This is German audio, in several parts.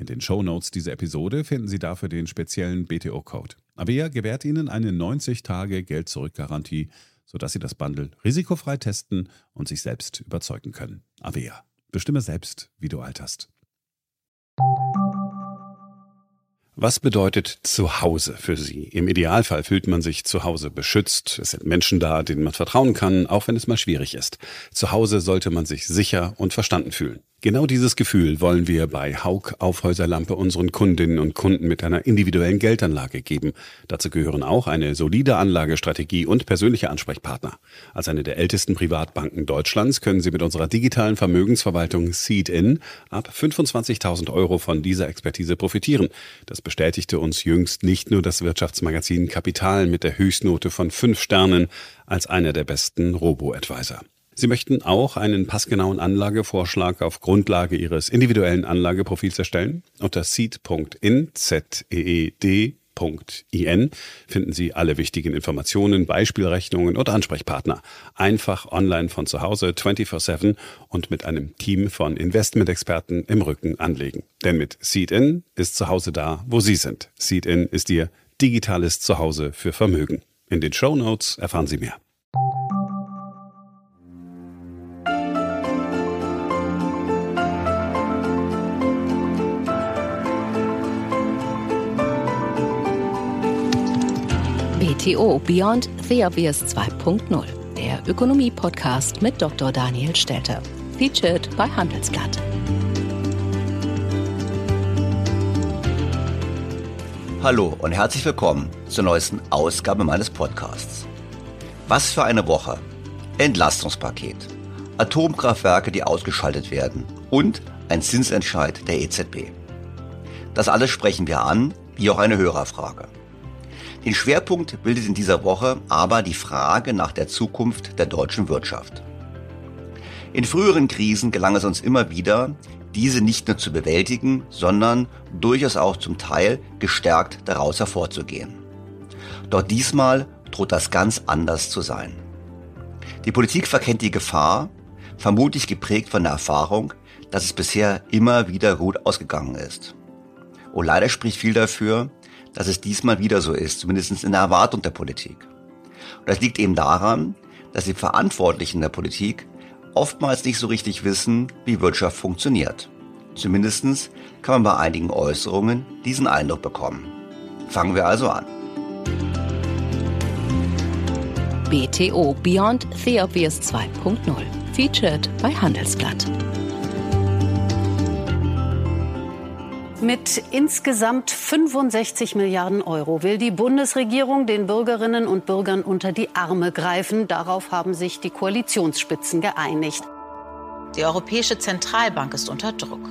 In den Shownotes dieser Episode finden Sie dafür den speziellen BTO-Code. Avea gewährt Ihnen eine 90-Tage-Geld-Zurück-Garantie, sodass Sie das Bundle risikofrei testen und sich selbst überzeugen können. Avea. Bestimme selbst, wie du alterst. Was bedeutet Zuhause für Sie? Im Idealfall fühlt man sich zu Hause beschützt. Es sind Menschen da, denen man vertrauen kann, auch wenn es mal schwierig ist. Zu Hause sollte man sich sicher und verstanden fühlen. Genau dieses Gefühl wollen wir bei Haug Aufhäuserlampe unseren Kundinnen und Kunden mit einer individuellen Geldanlage geben. Dazu gehören auch eine solide Anlagestrategie und persönliche Ansprechpartner. Als eine der ältesten Privatbanken Deutschlands können Sie mit unserer digitalen Vermögensverwaltung Seed-In ab 25.000 Euro von dieser Expertise profitieren. Das bestätigte uns jüngst nicht nur das Wirtschaftsmagazin Kapital mit der Höchstnote von fünf Sternen als einer der besten Robo-Advisor. Sie möchten auch einen passgenauen Anlagevorschlag auf Grundlage Ihres individuellen Anlageprofils erstellen? Unter seed.in, Z-E-E-D, In finden Sie alle wichtigen Informationen, Beispielrechnungen und Ansprechpartner. Einfach online von zu Hause 24-7 und mit einem Team von Investmentexperten im Rücken anlegen. Denn mit Seed-In ist zu Hause da, wo Sie sind. Seed-In ist Ihr digitales Zuhause für Vermögen. In den Show Notes erfahren Sie mehr. BTO Beyond the Obvious 2.0, der Ökonomie-Podcast mit Dr. Daniel Stelter. Featured bei Handelsblatt. Hallo und herzlich willkommen zur neuesten Ausgabe meines Podcasts. Was für eine Woche! Entlastungspaket, Atomkraftwerke, die ausgeschaltet werden und ein Zinsentscheid der EZB. Das alles sprechen wir an, wie auch eine Hörerfrage. Den Schwerpunkt bildet in dieser Woche aber die Frage nach der Zukunft der deutschen Wirtschaft. In früheren Krisen gelang es uns immer wieder, diese nicht nur zu bewältigen, sondern durchaus auch zum Teil gestärkt daraus hervorzugehen. Doch diesmal droht das ganz anders zu sein. Die Politik verkennt die Gefahr, vermutlich geprägt von der Erfahrung, dass es bisher immer wieder gut ausgegangen ist. Und leider spricht viel dafür, dass es diesmal wieder so ist, zumindest in der Erwartung der Politik. Und das liegt eben daran, dass die Verantwortlichen der Politik oftmals nicht so richtig wissen, wie Wirtschaft funktioniert. Zumindest kann man bei einigen Äußerungen diesen Eindruck bekommen. Fangen wir also an. BTO Beyond the Obvious 2.0. Featured bei Handelsblatt. Mit insgesamt 65 Milliarden Euro will die Bundesregierung den Bürgerinnen und Bürgern unter die Arme greifen. Darauf haben sich die Koalitionsspitzen geeinigt. Die Europäische Zentralbank ist unter Druck.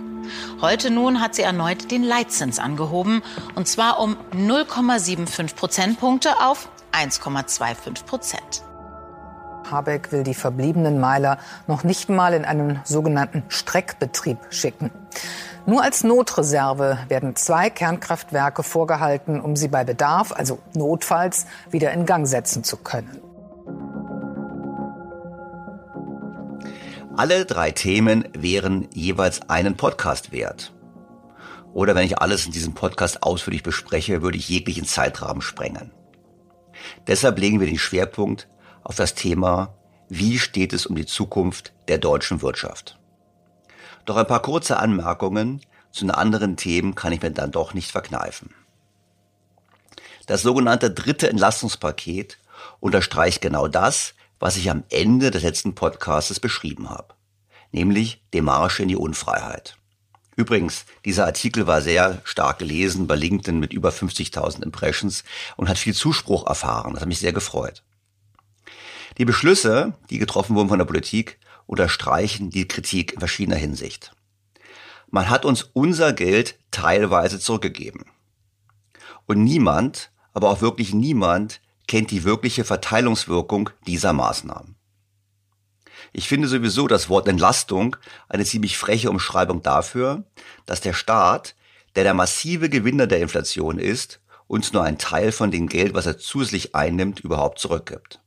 Heute nun hat sie erneut den Leitzins angehoben, und zwar um 0,75 Prozentpunkte auf 1,25 Prozent. Habeck will die verbliebenen Meiler noch nicht mal in einen sogenannten Streckbetrieb schicken. Nur als Notreserve werden zwei Kernkraftwerke vorgehalten, um sie bei Bedarf, also notfalls, wieder in Gang setzen zu können. Alle drei Themen wären jeweils einen Podcast wert. Oder wenn ich alles in diesem Podcast ausführlich bespreche, würde ich jeglichen Zeitrahmen sprengen. Deshalb legen wir den Schwerpunkt auf das Thema, wie steht es um die Zukunft der deutschen Wirtschaft. Doch ein paar kurze Anmerkungen zu den anderen Themen kann ich mir dann doch nicht verkneifen. Das sogenannte dritte Entlastungspaket unterstreicht genau das, was ich am Ende des letzten Podcasts beschrieben habe, nämlich den Marsch in die Unfreiheit. Übrigens, dieser Artikel war sehr stark gelesen bei LinkedIn mit über 50.000 Impressions und hat viel Zuspruch erfahren. Das hat mich sehr gefreut. Die Beschlüsse, die getroffen wurden von der Politik, unterstreichen die Kritik in verschiedener Hinsicht. Man hat uns unser Geld teilweise zurückgegeben. Und niemand, aber auch wirklich niemand, kennt die wirkliche Verteilungswirkung dieser Maßnahmen. Ich finde sowieso das Wort Entlastung eine ziemlich freche Umschreibung dafür, dass der Staat, der der massive Gewinner der Inflation ist, uns nur einen Teil von dem Geld, was er zusätzlich einnimmt, überhaupt zurückgibt.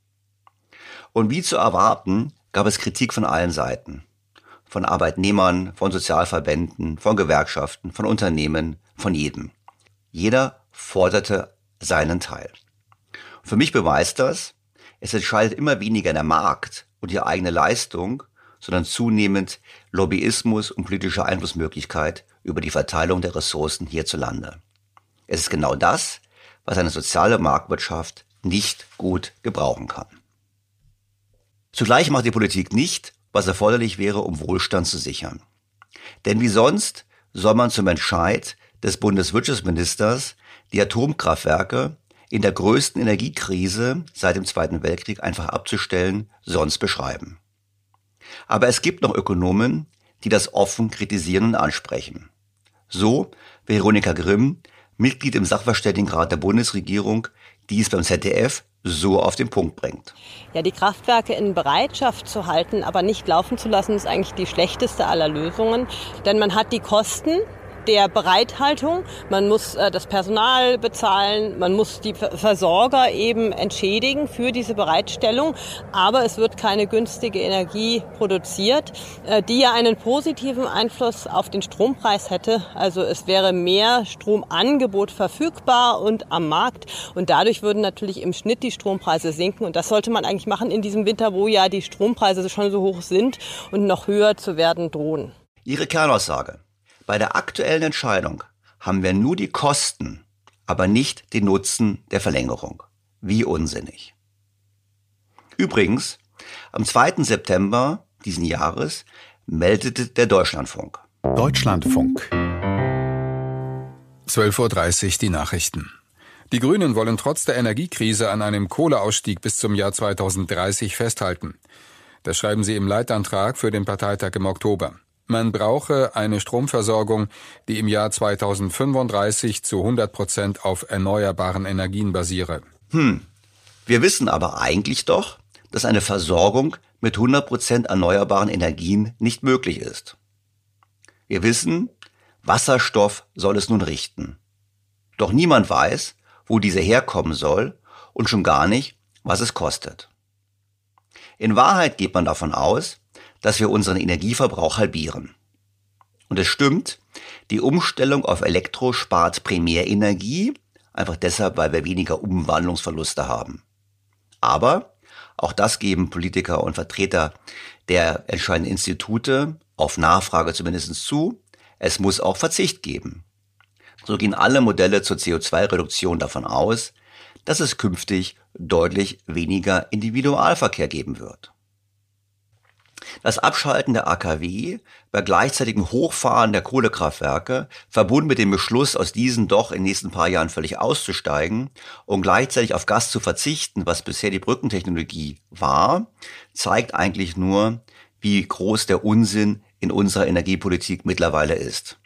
Und wie zu erwarten, gab es Kritik von allen Seiten. Von Arbeitnehmern, von Sozialverbänden, von Gewerkschaften, von Unternehmen, von jedem. Jeder forderte seinen Teil. Für mich beweist das, es entscheidet immer weniger der Markt und die eigene Leistung, sondern zunehmend Lobbyismus und politische Einflussmöglichkeit über die Verteilung der Ressourcen hierzulande. Es ist genau das, was eine soziale Marktwirtschaft nicht gut gebrauchen kann. Zugleich macht die Politik nicht, was erforderlich wäre, um Wohlstand zu sichern. Denn wie sonst soll man zum Entscheid des Bundeswirtschaftsministers die Atomkraftwerke in der größten Energiekrise seit dem Zweiten Weltkrieg einfach abzustellen, sonst beschreiben. Aber es gibt noch Ökonomen, die das offen kritisieren und ansprechen. So Veronika Grimm, Mitglied im Sachverständigenrat der Bundesregierung, die es beim ZDF so auf den Punkt bringt. Ja, die Kraftwerke in Bereitschaft zu halten, aber nicht laufen zu lassen, ist eigentlich die schlechteste aller Lösungen. Denn man hat die Kosten, der Bereithaltung. Man muss äh, das Personal bezahlen, man muss die Versorger eben entschädigen für diese Bereitstellung. Aber es wird keine günstige Energie produziert, äh, die ja einen positiven Einfluss auf den Strompreis hätte. Also es wäre mehr Stromangebot verfügbar und am Markt. Und dadurch würden natürlich im Schnitt die Strompreise sinken. Und das sollte man eigentlich machen in diesem Winter, wo ja die Strompreise schon so hoch sind und noch höher zu werden drohen. Ihre Kernaussage. Bei der aktuellen Entscheidung haben wir nur die Kosten, aber nicht den Nutzen der Verlängerung. Wie unsinnig. Übrigens, am 2. September diesen Jahres meldete der Deutschlandfunk. Deutschlandfunk. 12.30 Uhr die Nachrichten. Die Grünen wollen trotz der Energiekrise an einem Kohleausstieg bis zum Jahr 2030 festhalten. Das schreiben sie im Leitantrag für den Parteitag im Oktober. Man brauche eine Stromversorgung, die im Jahr 2035 zu 100 Prozent auf erneuerbaren Energien basiere. Hm. Wir wissen aber eigentlich doch, dass eine Versorgung mit 100 Prozent erneuerbaren Energien nicht möglich ist. Wir wissen, Wasserstoff soll es nun richten. Doch niemand weiß, wo diese herkommen soll und schon gar nicht, was es kostet. In Wahrheit geht man davon aus, dass wir unseren Energieverbrauch halbieren. Und es stimmt, die Umstellung auf Elektro spart Primärenergie, einfach deshalb, weil wir weniger Umwandlungsverluste haben. Aber auch das geben Politiker und Vertreter der entscheidenden Institute auf Nachfrage zumindest zu. Es muss auch Verzicht geben. So gehen alle Modelle zur CO2-Reduktion davon aus, dass es künftig deutlich weniger Individualverkehr geben wird. Das Abschalten der AKW bei gleichzeitigem Hochfahren der Kohlekraftwerke, verbunden mit dem Beschluss, aus diesen doch in den nächsten paar Jahren völlig auszusteigen und gleichzeitig auf Gas zu verzichten, was bisher die Brückentechnologie war, zeigt eigentlich nur, wie groß der Unsinn in unserer Energiepolitik mittlerweile ist.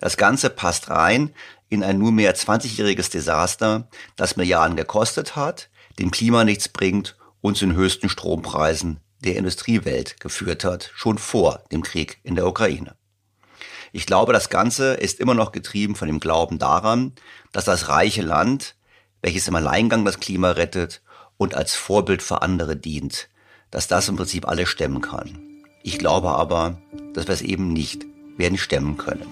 Das Ganze passt rein in ein nunmehr 20-jähriges Desaster, das Milliarden gekostet hat, dem Klima nichts bringt und zu den höchsten Strompreisen der Industriewelt geführt hat, schon vor dem Krieg in der Ukraine. Ich glaube, das Ganze ist immer noch getrieben von dem Glauben daran, dass das reiche Land, welches im Alleingang das Klima rettet und als Vorbild für andere dient, dass das im Prinzip alles stemmen kann. Ich glaube aber, dass wir es eben nicht werden stemmen können.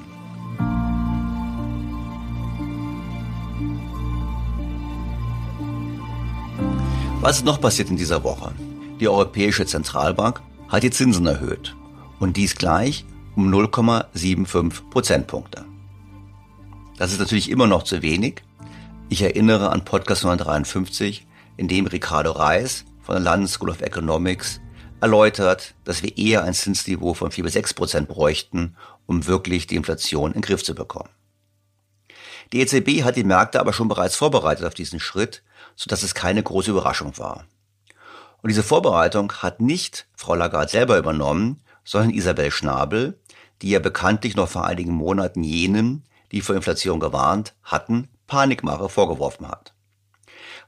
Was ist noch passiert in dieser Woche? Die Europäische Zentralbank hat die Zinsen erhöht und dies gleich um 0,75 Prozentpunkte. Das ist natürlich immer noch zu wenig. Ich erinnere an Podcast 153, in dem Ricardo Reis von der London School of Economics erläutert, dass wir eher ein Zinsniveau von 4 bis 6 Prozent bräuchten, um wirklich die Inflation in den Griff zu bekommen. Die EZB hat die Märkte aber schon bereits vorbereitet auf diesen Schritt sodass es keine große Überraschung war. Und diese Vorbereitung hat nicht Frau Lagarde selber übernommen, sondern Isabel Schnabel, die ja bekanntlich noch vor einigen Monaten jenen, die vor Inflation gewarnt hatten, Panikmache vorgeworfen hat.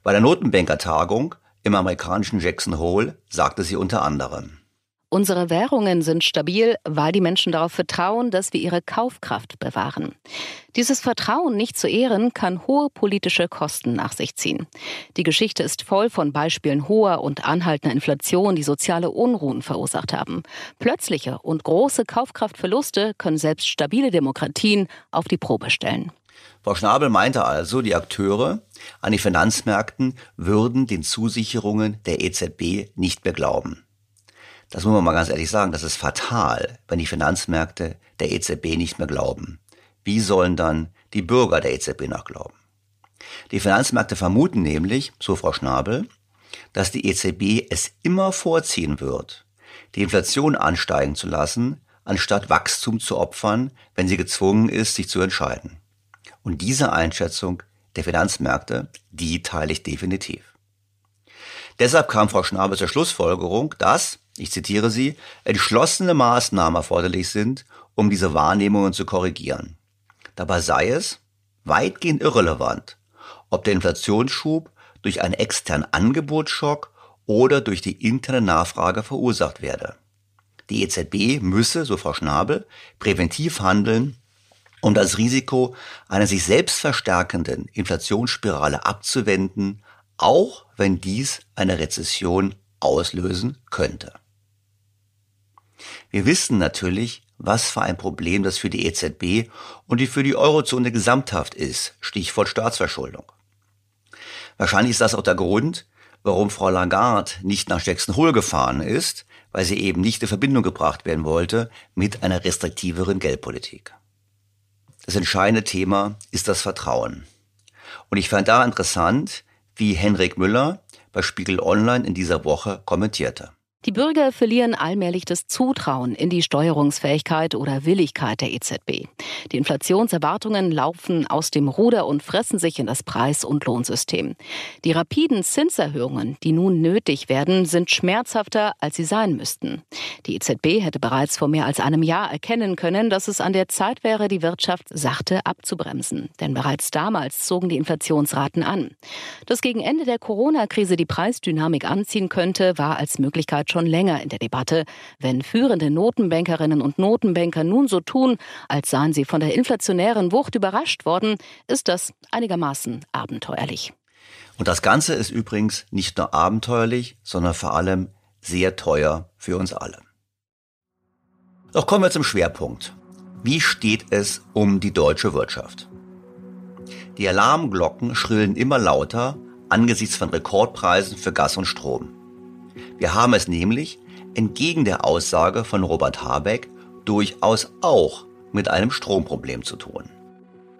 Bei der Notenbankertagung im amerikanischen Jackson Hole sagte sie unter anderem, Unsere Währungen sind stabil, weil die Menschen darauf vertrauen, dass wir ihre Kaufkraft bewahren. Dieses Vertrauen nicht zu ehren, kann hohe politische Kosten nach sich ziehen. Die Geschichte ist voll von Beispielen hoher und anhaltender Inflation, die soziale Unruhen verursacht haben. Plötzliche und große Kaufkraftverluste können selbst stabile Demokratien auf die Probe stellen. Frau Schnabel meinte also, die Akteure an den Finanzmärkten würden den Zusicherungen der EZB nicht mehr glauben. Das muss man mal ganz ehrlich sagen, das ist fatal, wenn die Finanzmärkte der EZB nicht mehr glauben. Wie sollen dann die Bürger der EZB noch glauben? Die Finanzmärkte vermuten nämlich, so Frau Schnabel, dass die EZB es immer vorziehen wird, die Inflation ansteigen zu lassen, anstatt Wachstum zu opfern, wenn sie gezwungen ist, sich zu entscheiden. Und diese Einschätzung der Finanzmärkte, die teile ich definitiv. Deshalb kam Frau Schnabel zur Schlussfolgerung, dass ich zitiere sie, entschlossene Maßnahmen erforderlich sind, um diese Wahrnehmungen zu korrigieren. Dabei sei es weitgehend irrelevant, ob der Inflationsschub durch einen externen Angebotsschock oder durch die interne Nachfrage verursacht werde. Die EZB müsse, so Frau Schnabel, präventiv handeln, um das Risiko einer sich selbst verstärkenden Inflationsspirale abzuwenden, auch wenn dies eine Rezession auslösen könnte. Wir wissen natürlich, was für ein Problem das für die EZB und die für die Eurozone gesamthaft ist. Stichwort Staatsverschuldung. Wahrscheinlich ist das auch der Grund, warum Frau Lagarde nicht nach Jackson Hole gefahren ist, weil sie eben nicht in Verbindung gebracht werden wollte mit einer restriktiveren Geldpolitik. Das entscheidende Thema ist das Vertrauen. Und ich fand da interessant, wie Henrik Müller bei Spiegel Online in dieser Woche kommentierte. Die Bürger verlieren allmählich das Zutrauen in die Steuerungsfähigkeit oder Willigkeit der EZB. Die Inflationserwartungen laufen aus dem Ruder und fressen sich in das Preis- und Lohnsystem. Die rapiden Zinserhöhungen, die nun nötig werden, sind schmerzhafter, als sie sein müssten. Die EZB hätte bereits vor mehr als einem Jahr erkennen können, dass es an der Zeit wäre, die Wirtschaft sachte abzubremsen. Denn bereits damals zogen die Inflationsraten an. Dass gegen Ende der Corona-Krise die Preisdynamik anziehen könnte, war als Möglichkeit schon länger in der Debatte. Wenn führende Notenbankerinnen und Notenbanker nun so tun, als seien sie von der inflationären Wucht überrascht worden, ist das einigermaßen abenteuerlich. Und das Ganze ist übrigens nicht nur abenteuerlich, sondern vor allem sehr teuer für uns alle. Doch kommen wir zum Schwerpunkt. Wie steht es um die deutsche Wirtschaft? Die Alarmglocken schrillen immer lauter angesichts von Rekordpreisen für Gas und Strom. Wir haben es nämlich, entgegen der Aussage von Robert Habeck, durchaus auch mit einem Stromproblem zu tun.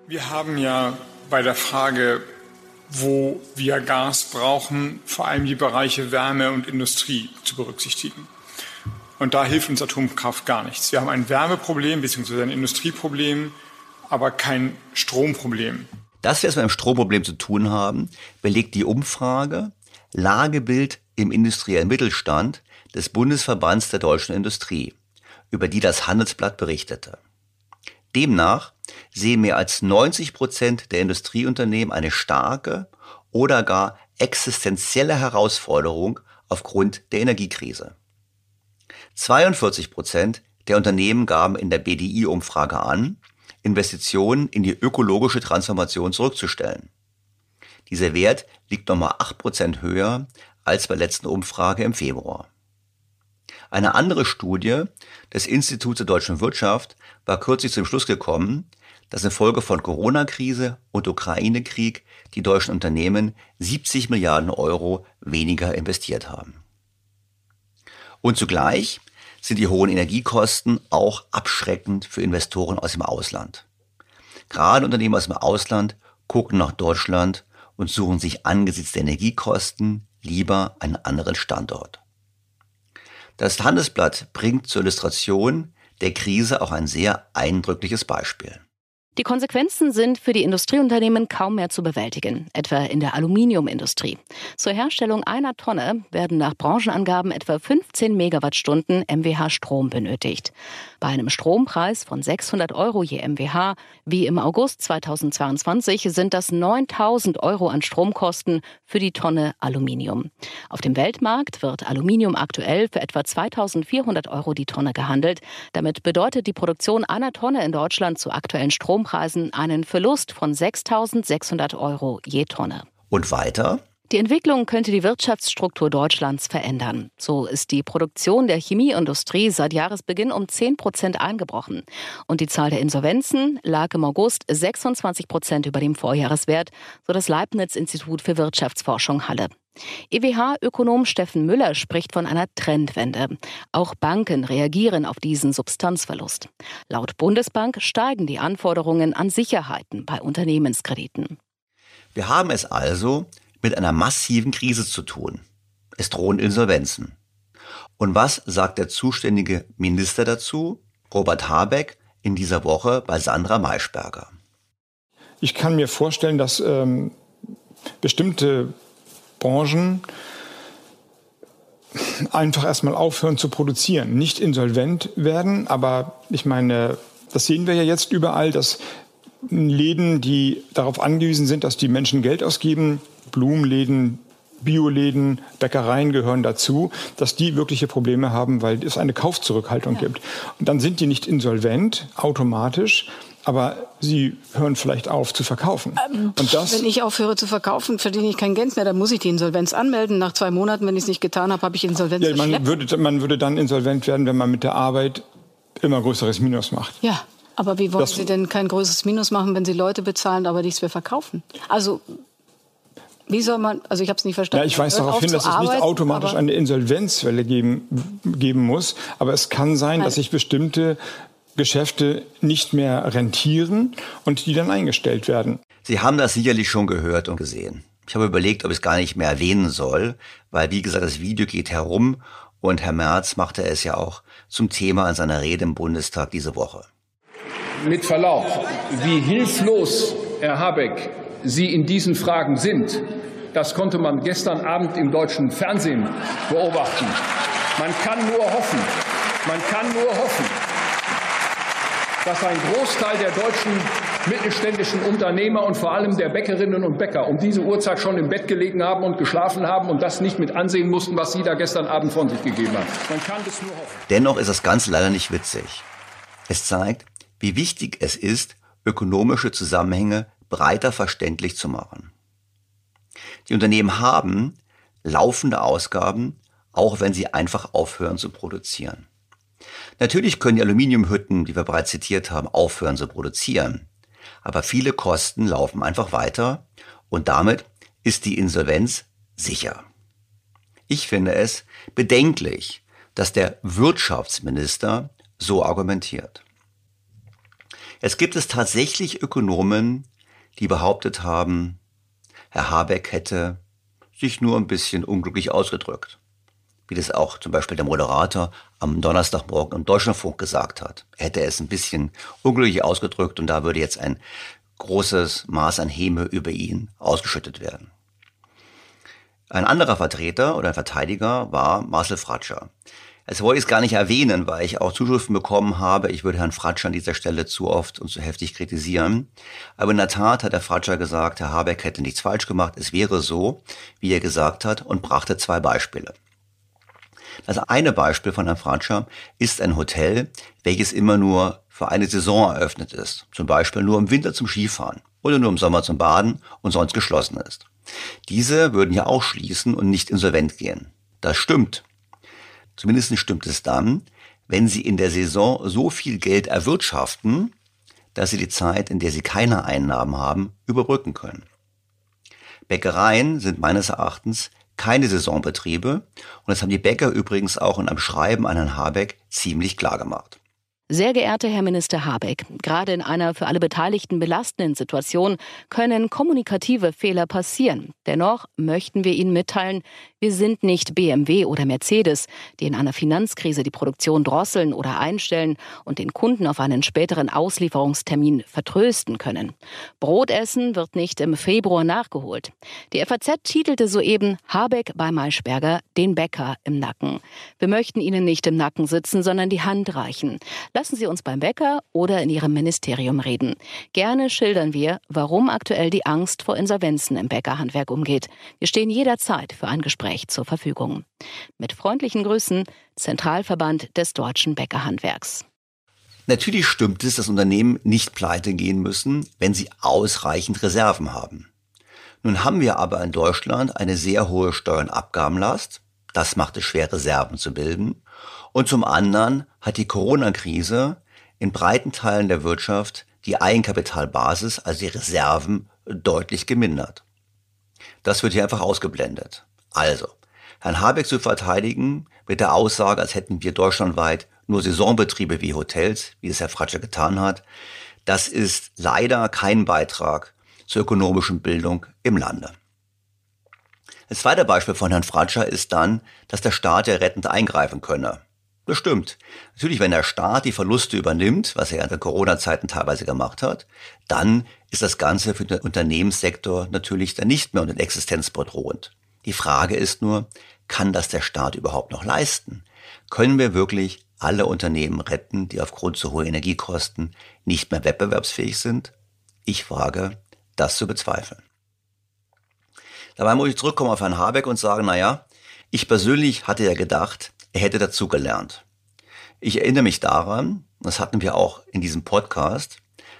Wir haben ja bei der Frage, wo wir Gas brauchen, vor allem die Bereiche Wärme und Industrie zu berücksichtigen. Und da hilft uns Atomkraft gar nichts. Wir haben ein Wärmeproblem bzw. ein Industrieproblem, aber kein Stromproblem. Dass wir es mit einem Stromproblem zu tun haben, belegt die Umfrage Lagebild im industriellen Mittelstand des Bundesverbands der deutschen Industrie, über die das Handelsblatt berichtete. Demnach sehen mehr als 90 Prozent der Industrieunternehmen eine starke oder gar existenzielle Herausforderung aufgrund der Energiekrise. 42 Prozent der Unternehmen gaben in der BDI-Umfrage an, Investitionen in die ökologische Transformation zurückzustellen. Dieser Wert liegt nochmal 8 Prozent höher als bei letzten Umfrage im Februar. Eine andere Studie des Instituts der deutschen Wirtschaft war kürzlich zum Schluss gekommen, dass infolge von Corona-Krise und Ukraine-Krieg die deutschen Unternehmen 70 Milliarden Euro weniger investiert haben. Und zugleich sind die hohen Energiekosten auch abschreckend für Investoren aus dem Ausland. Gerade Unternehmen aus dem Ausland gucken nach Deutschland und suchen sich angesichts der Energiekosten lieber einen anderen Standort. Das Handelsblatt bringt zur Illustration der Krise auch ein sehr eindrückliches Beispiel. Die Konsequenzen sind für die Industrieunternehmen kaum mehr zu bewältigen, etwa in der Aluminiumindustrie. Zur Herstellung einer Tonne werden nach Branchenangaben etwa 15 Megawattstunden MWH Strom benötigt. Bei einem Strompreis von 600 Euro je MWH, wie im August 2022, sind das 9000 Euro an Stromkosten für die Tonne Aluminium. Auf dem Weltmarkt wird Aluminium aktuell für etwa 2400 Euro die Tonne gehandelt. Damit bedeutet die Produktion einer Tonne in Deutschland zu aktuellen Strom Strompreisen einen Verlust von 6.600 Euro je Tonne. Und weiter? Die Entwicklung könnte die Wirtschaftsstruktur Deutschlands verändern. So ist die Produktion der Chemieindustrie seit Jahresbeginn um 10 Prozent eingebrochen. Und die Zahl der Insolvenzen lag im August 26 Prozent über dem Vorjahreswert, so das Leibniz-Institut für Wirtschaftsforschung Halle. EWH-Ökonom Steffen Müller spricht von einer Trendwende. Auch Banken reagieren auf diesen Substanzverlust. Laut Bundesbank steigen die Anforderungen an Sicherheiten bei Unternehmenskrediten. Wir haben es also mit einer massiven Krise zu tun. Es drohen Insolvenzen. Und was sagt der zuständige Minister dazu? Robert Habeck in dieser Woche bei Sandra Maischberger. Ich kann mir vorstellen, dass ähm, bestimmte Branchen einfach erstmal aufhören zu produzieren, nicht insolvent werden. Aber ich meine, das sehen wir ja jetzt überall, dass Läden, die darauf angewiesen sind, dass die Menschen Geld ausgeben, Blumenläden, Bioläden, Bäckereien gehören dazu, dass die wirkliche Probleme haben, weil es eine Kaufzurückhaltung ja. gibt. Und dann sind die nicht insolvent automatisch, aber sie hören vielleicht auf zu verkaufen. Ähm, und das, wenn ich aufhöre zu verkaufen, verdiene ich kein Geld mehr. Dann muss ich die Insolvenz anmelden. Nach zwei Monaten, wenn ich es nicht getan habe, habe ich Insolvenz. Ja, man, würde, man würde dann insolvent werden, wenn man mit der Arbeit immer größeres Minus macht. Ja, aber wie wollen das, Sie denn kein größeres Minus machen, wenn Sie Leute bezahlen, aber nichts mehr verkaufen? Also wie soll man, also ich habe es nicht verstanden. Ja, ich weise darauf hin, dass es nicht automatisch eine Insolvenzwelle geben, geben muss. Aber es kann sein, dass sich bestimmte Geschäfte nicht mehr rentieren und die dann eingestellt werden. Sie haben das sicherlich schon gehört und gesehen. Ich habe überlegt, ob ich es gar nicht mehr erwähnen soll, weil, wie gesagt, das Video geht herum und Herr Merz machte es ja auch zum Thema in seiner Rede im Bundestag diese Woche. Mit Verlaub, wie hilflos, Herr Habeck, Sie in diesen Fragen sind, das konnte man gestern Abend im deutschen Fernsehen beobachten. Man kann nur hoffen, man kann nur hoffen, dass ein Großteil der deutschen mittelständischen Unternehmer und vor allem der Bäckerinnen und Bäcker um diese Uhrzeit schon im Bett gelegen haben und geschlafen haben und das nicht mit ansehen mussten, was Sie da gestern Abend von sich gegeben haben. Man kann das nur hoffen. Dennoch ist das Ganze leider nicht witzig. Es zeigt, wie wichtig es ist, ökonomische Zusammenhänge breiter verständlich zu machen. Die Unternehmen haben laufende Ausgaben, auch wenn sie einfach aufhören zu produzieren. Natürlich können die Aluminiumhütten, die wir bereits zitiert haben, aufhören zu produzieren. Aber viele Kosten laufen einfach weiter und damit ist die Insolvenz sicher. Ich finde es bedenklich, dass der Wirtschaftsminister so argumentiert. Es gibt es tatsächlich Ökonomen, die behauptet haben, Herr Habeck hätte sich nur ein bisschen unglücklich ausgedrückt. Wie das auch zum Beispiel der Moderator am Donnerstagmorgen im Deutschlandfunk gesagt hat. Er hätte es ein bisschen unglücklich ausgedrückt und da würde jetzt ein großes Maß an Häme über ihn ausgeschüttet werden. Ein anderer Vertreter oder ein Verteidiger war Marcel Fratscher. Das wollte ich es gar nicht erwähnen, weil ich auch Zuschriften bekommen habe, ich würde Herrn Fratscher an dieser Stelle zu oft und zu heftig kritisieren. Aber in der Tat hat der Fratscher gesagt, Herr Habeck hätte nichts falsch gemacht, es wäre so, wie er gesagt hat, und brachte zwei Beispiele. Das eine Beispiel von Herrn Fratscher ist ein Hotel, welches immer nur für eine Saison eröffnet ist. Zum Beispiel nur im Winter zum Skifahren oder nur im Sommer zum Baden und sonst geschlossen ist. Diese würden ja auch schließen und nicht insolvent gehen. Das stimmt. Zumindest stimmt es dann, wenn sie in der Saison so viel Geld erwirtschaften, dass sie die Zeit, in der sie keine Einnahmen haben, überbrücken können. Bäckereien sind meines Erachtens keine Saisonbetriebe und das haben die Bäcker übrigens auch in einem Schreiben an Herrn Habeck ziemlich klar gemacht. Sehr geehrter Herr Minister Habeck, gerade in einer für alle Beteiligten belastenden Situation können kommunikative Fehler passieren. Dennoch möchten wir Ihnen mitteilen, wir sind nicht BMW oder Mercedes, die in einer Finanzkrise die Produktion drosseln oder einstellen und den Kunden auf einen späteren Auslieferungstermin vertrösten können. Brotessen wird nicht im Februar nachgeholt. Die FAZ titelte soeben Habeck bei Maischberger den Bäcker im Nacken. Wir möchten Ihnen nicht im Nacken sitzen, sondern die Hand reichen. Lassen Sie uns beim Bäcker oder in Ihrem Ministerium reden. Gerne schildern wir, warum aktuell die Angst vor Insolvenzen im Bäckerhandwerk umgeht. Wir stehen jederzeit für ein Gespräch zur Verfügung. Mit freundlichen Grüßen, Zentralverband des deutschen Bäckerhandwerks. Natürlich stimmt es, dass Unternehmen nicht pleite gehen müssen, wenn sie ausreichend Reserven haben. Nun haben wir aber in Deutschland eine sehr hohe Steuernabgabenlast. Das macht es schwer, Reserven zu bilden. Und zum anderen hat die Corona-Krise in breiten Teilen der Wirtschaft die Eigenkapitalbasis, also die Reserven, deutlich gemindert. Das wird hier einfach ausgeblendet. Also, Herrn Habeck zu verteidigen mit der Aussage, als hätten wir deutschlandweit nur Saisonbetriebe wie Hotels, wie es Herr Fratscher getan hat, das ist leider kein Beitrag zur ökonomischen Bildung im Lande. Das zweite Beispiel von Herrn Fratscher ist dann, dass der Staat ja rettend eingreifen könne. Das stimmt. Natürlich, wenn der Staat die Verluste übernimmt, was er in der Corona-Zeiten teilweise gemacht hat, dann ist das Ganze für den Unternehmenssektor natürlich dann nicht mehr unter den Existenz bedrohend. Die Frage ist nur, kann das der Staat überhaupt noch leisten? Können wir wirklich alle Unternehmen retten, die aufgrund zu hoher Energiekosten nicht mehr wettbewerbsfähig sind? Ich frage, das zu bezweifeln. Dabei muss ich zurückkommen auf Herrn Habeck und sagen, naja, ich persönlich hatte ja gedacht, er hätte dazugelernt. Ich erinnere mich daran, das hatten wir auch in diesem Podcast,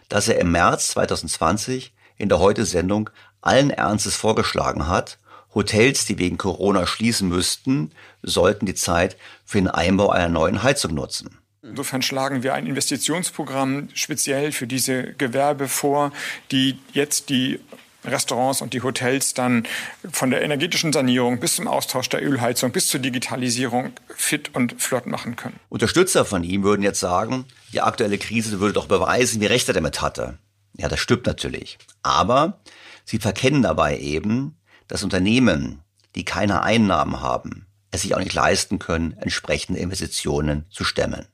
dass er im März 2020 in der Heute-Sendung allen Ernstes vorgeschlagen hat, Hotels, die wegen Corona schließen müssten, sollten die Zeit für den Einbau einer neuen Heizung nutzen. Insofern schlagen wir ein Investitionsprogramm speziell für diese Gewerbe vor, die jetzt die Restaurants und die Hotels dann von der energetischen Sanierung bis zum Austausch der Ölheizung bis zur Digitalisierung fit und flott machen können. Unterstützer von ihm würden jetzt sagen, die aktuelle Krise würde doch beweisen, wie recht er damit hatte. Ja, das stimmt natürlich. Aber sie verkennen dabei eben, dass Unternehmen, die keine Einnahmen haben, es sich auch nicht leisten können, entsprechende Investitionen zu stemmen.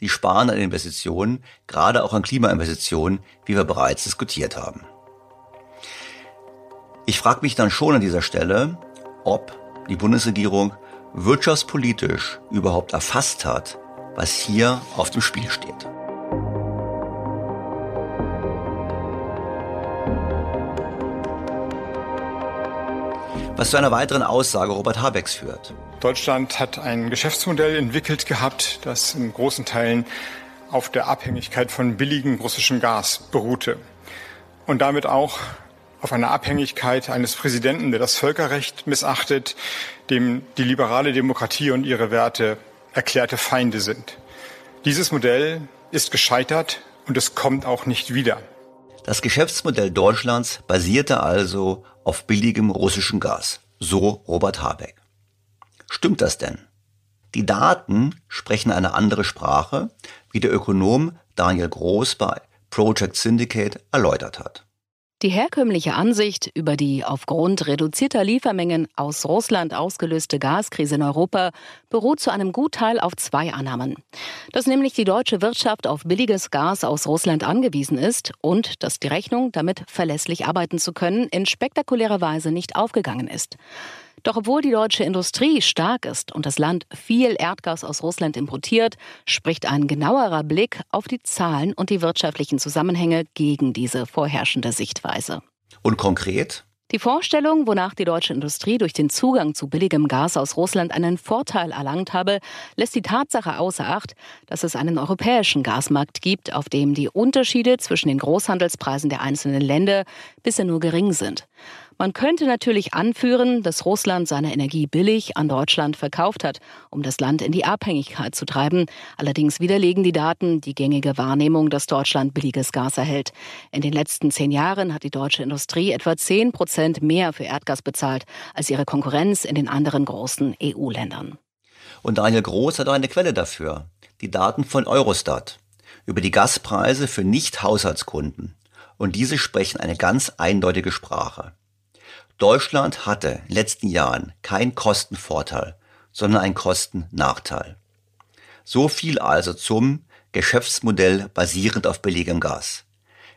Sie sparen an Investitionen, gerade auch an Klimainvestitionen, wie wir bereits diskutiert haben. Ich frage mich dann schon an dieser Stelle, ob die Bundesregierung wirtschaftspolitisch überhaupt erfasst hat, was hier auf dem Spiel steht. was zu einer weiteren Aussage Robert Habecks führt. Deutschland hat ein Geschäftsmodell entwickelt gehabt, das in großen Teilen auf der Abhängigkeit von billigem russischem Gas beruhte und damit auch auf einer Abhängigkeit eines Präsidenten, der das Völkerrecht missachtet, dem die liberale Demokratie und ihre Werte erklärte Feinde sind. Dieses Modell ist gescheitert und es kommt auch nicht wieder. Das Geschäftsmodell Deutschlands basierte also auf billigem russischem Gas, so Robert Habeck. Stimmt das denn? Die Daten sprechen eine andere Sprache, wie der Ökonom Daniel Groß bei Project Syndicate erläutert hat. Die herkömmliche Ansicht über die aufgrund reduzierter Liefermengen aus Russland ausgelöste Gaskrise in Europa beruht zu einem Gutteil auf zwei Annahmen. Dass nämlich die deutsche Wirtschaft auf billiges Gas aus Russland angewiesen ist und dass die Rechnung, damit verlässlich arbeiten zu können, in spektakulärer Weise nicht aufgegangen ist. Doch obwohl die deutsche Industrie stark ist und das Land viel Erdgas aus Russland importiert, spricht ein genauerer Blick auf die Zahlen und die wirtschaftlichen Zusammenhänge gegen diese vorherrschende Sichtweise. Und konkret? Die Vorstellung, wonach die deutsche Industrie durch den Zugang zu billigem Gas aus Russland einen Vorteil erlangt habe, lässt die Tatsache außer Acht, dass es einen europäischen Gasmarkt gibt, auf dem die Unterschiede zwischen den Großhandelspreisen der einzelnen Länder bisher nur gering sind. Man könnte natürlich anführen, dass Russland seine Energie billig an Deutschland verkauft hat, um das Land in die Abhängigkeit zu treiben. Allerdings widerlegen die Daten die gängige Wahrnehmung, dass Deutschland billiges Gas erhält. In den letzten zehn Jahren hat die deutsche Industrie etwa zehn Prozent mehr für Erdgas bezahlt als ihre Konkurrenz in den anderen großen EU-Ländern. Und Daniel Groß hat eine Quelle dafür. Die Daten von Eurostat über die Gaspreise für Nicht-Haushaltskunden. Und diese sprechen eine ganz eindeutige Sprache. Deutschland hatte in den letzten Jahren keinen Kostenvorteil, sondern einen Kostennachteil. So viel also zum Geschäftsmodell basierend auf billigem Gas.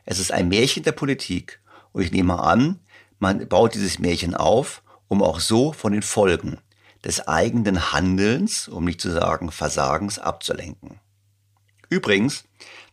Es ist ein Märchen der Politik und ich nehme an, man baut dieses Märchen auf, um auch so von den Folgen des eigenen Handelns, um nicht zu sagen Versagens, abzulenken. Übrigens,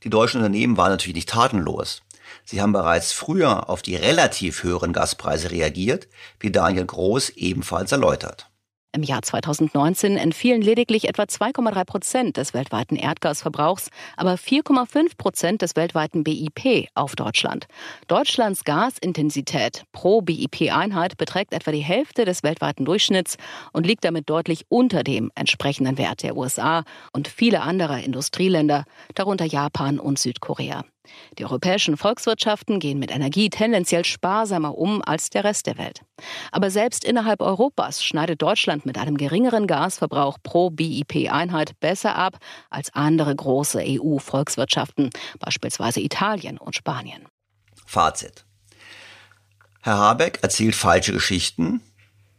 die deutschen Unternehmen waren natürlich nicht tatenlos. Sie haben bereits früher auf die relativ höheren Gaspreise reagiert, wie Daniel Groß ebenfalls erläutert. Im Jahr 2019 entfielen lediglich etwa 2,3 Prozent des weltweiten Erdgasverbrauchs, aber 4,5 Prozent des weltweiten BIP auf Deutschland. Deutschlands Gasintensität pro BIP-Einheit beträgt etwa die Hälfte des weltweiten Durchschnitts und liegt damit deutlich unter dem entsprechenden Wert der USA und vieler anderer Industrieländer, darunter Japan und Südkorea. Die europäischen Volkswirtschaften gehen mit Energie tendenziell sparsamer um als der Rest der Welt. Aber selbst innerhalb Europas schneidet Deutschland mit einem geringeren Gasverbrauch pro BIP-Einheit besser ab als andere große EU-Volkswirtschaften, beispielsweise Italien und Spanien. Fazit. Herr Habeck erzählt falsche Geschichten,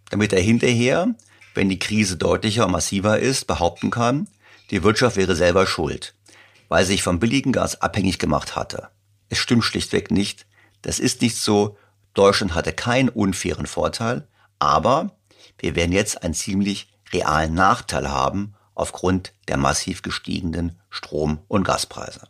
damit er hinterher, wenn die Krise deutlicher und massiver ist, behaupten kann, die Wirtschaft wäre selber schuld weil sich vom billigen Gas abhängig gemacht hatte. Es stimmt schlichtweg nicht. Das ist nicht so. Deutschland hatte keinen unfairen Vorteil, aber wir werden jetzt einen ziemlich realen Nachteil haben aufgrund der massiv gestiegenen Strom- und Gaspreise.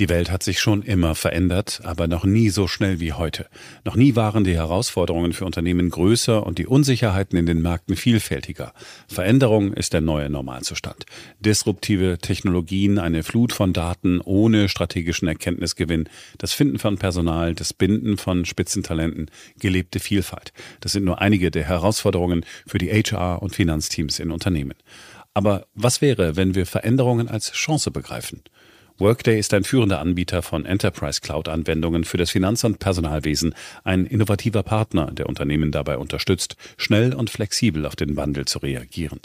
Die Welt hat sich schon immer verändert, aber noch nie so schnell wie heute. Noch nie waren die Herausforderungen für Unternehmen größer und die Unsicherheiten in den Märkten vielfältiger. Veränderung ist der neue Normalzustand. Disruptive Technologien, eine Flut von Daten ohne strategischen Erkenntnisgewinn, das Finden von Personal, das Binden von Spitzentalenten, gelebte Vielfalt. Das sind nur einige der Herausforderungen für die HR- und Finanzteams in Unternehmen. Aber was wäre, wenn wir Veränderungen als Chance begreifen? Workday ist ein führender Anbieter von Enterprise Cloud Anwendungen für das Finanz- und Personalwesen, ein innovativer Partner, der Unternehmen dabei unterstützt, schnell und flexibel auf den Wandel zu reagieren.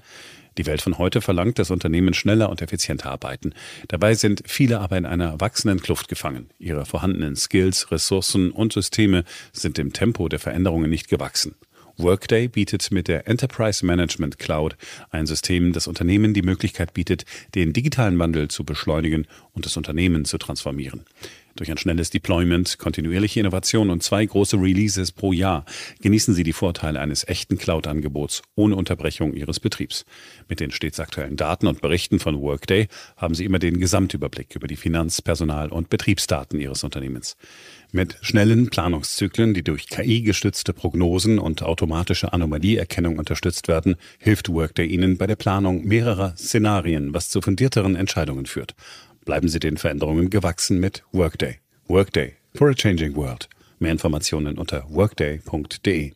Die Welt von heute verlangt, dass Unternehmen schneller und effizienter arbeiten. Dabei sind viele aber in einer wachsenden Kluft gefangen. Ihre vorhandenen Skills, Ressourcen und Systeme sind dem Tempo der Veränderungen nicht gewachsen. Workday bietet mit der Enterprise Management Cloud ein System, das Unternehmen die Möglichkeit bietet, den digitalen Wandel zu beschleunigen und das Unternehmen zu transformieren. Durch ein schnelles Deployment, kontinuierliche Innovation und zwei große Releases pro Jahr genießen Sie die Vorteile eines echten Cloud-Angebots ohne Unterbrechung Ihres Betriebs. Mit den stets aktuellen Daten und Berichten von Workday haben Sie immer den Gesamtüberblick über die Finanz-, Personal- und Betriebsdaten Ihres Unternehmens. Mit schnellen Planungszyklen, die durch KI-gestützte Prognosen und automatische Anomalieerkennung unterstützt werden, hilft Workday Ihnen bei der Planung mehrerer Szenarien, was zu fundierteren Entscheidungen führt. Bleiben Sie den Veränderungen gewachsen mit Workday. Workday for a changing world. Mehr Informationen unter workday.de.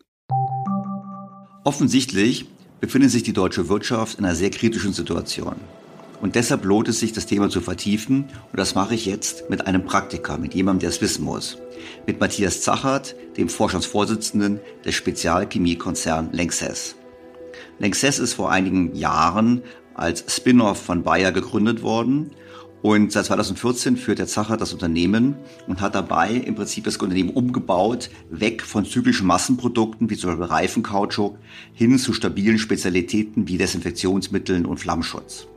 Offensichtlich befindet sich die deutsche Wirtschaft in einer sehr kritischen Situation. Und deshalb lohnt es sich, das Thema zu vertiefen. Und das mache ich jetzt mit einem Praktiker, mit jemandem, der es wissen muss. Mit Matthias Zachert, dem Vorstandsvorsitzenden des Spezialchemiekonzern Lanxess. Lanxess ist vor einigen Jahren als Spin-off von Bayer gegründet worden. Und seit 2014 führt der Zacher das Unternehmen und hat dabei im Prinzip das Unternehmen umgebaut, weg von zyklischen Massenprodukten wie zum Beispiel Reifenkautschuk hin zu stabilen Spezialitäten wie Desinfektionsmitteln und Flammschutz.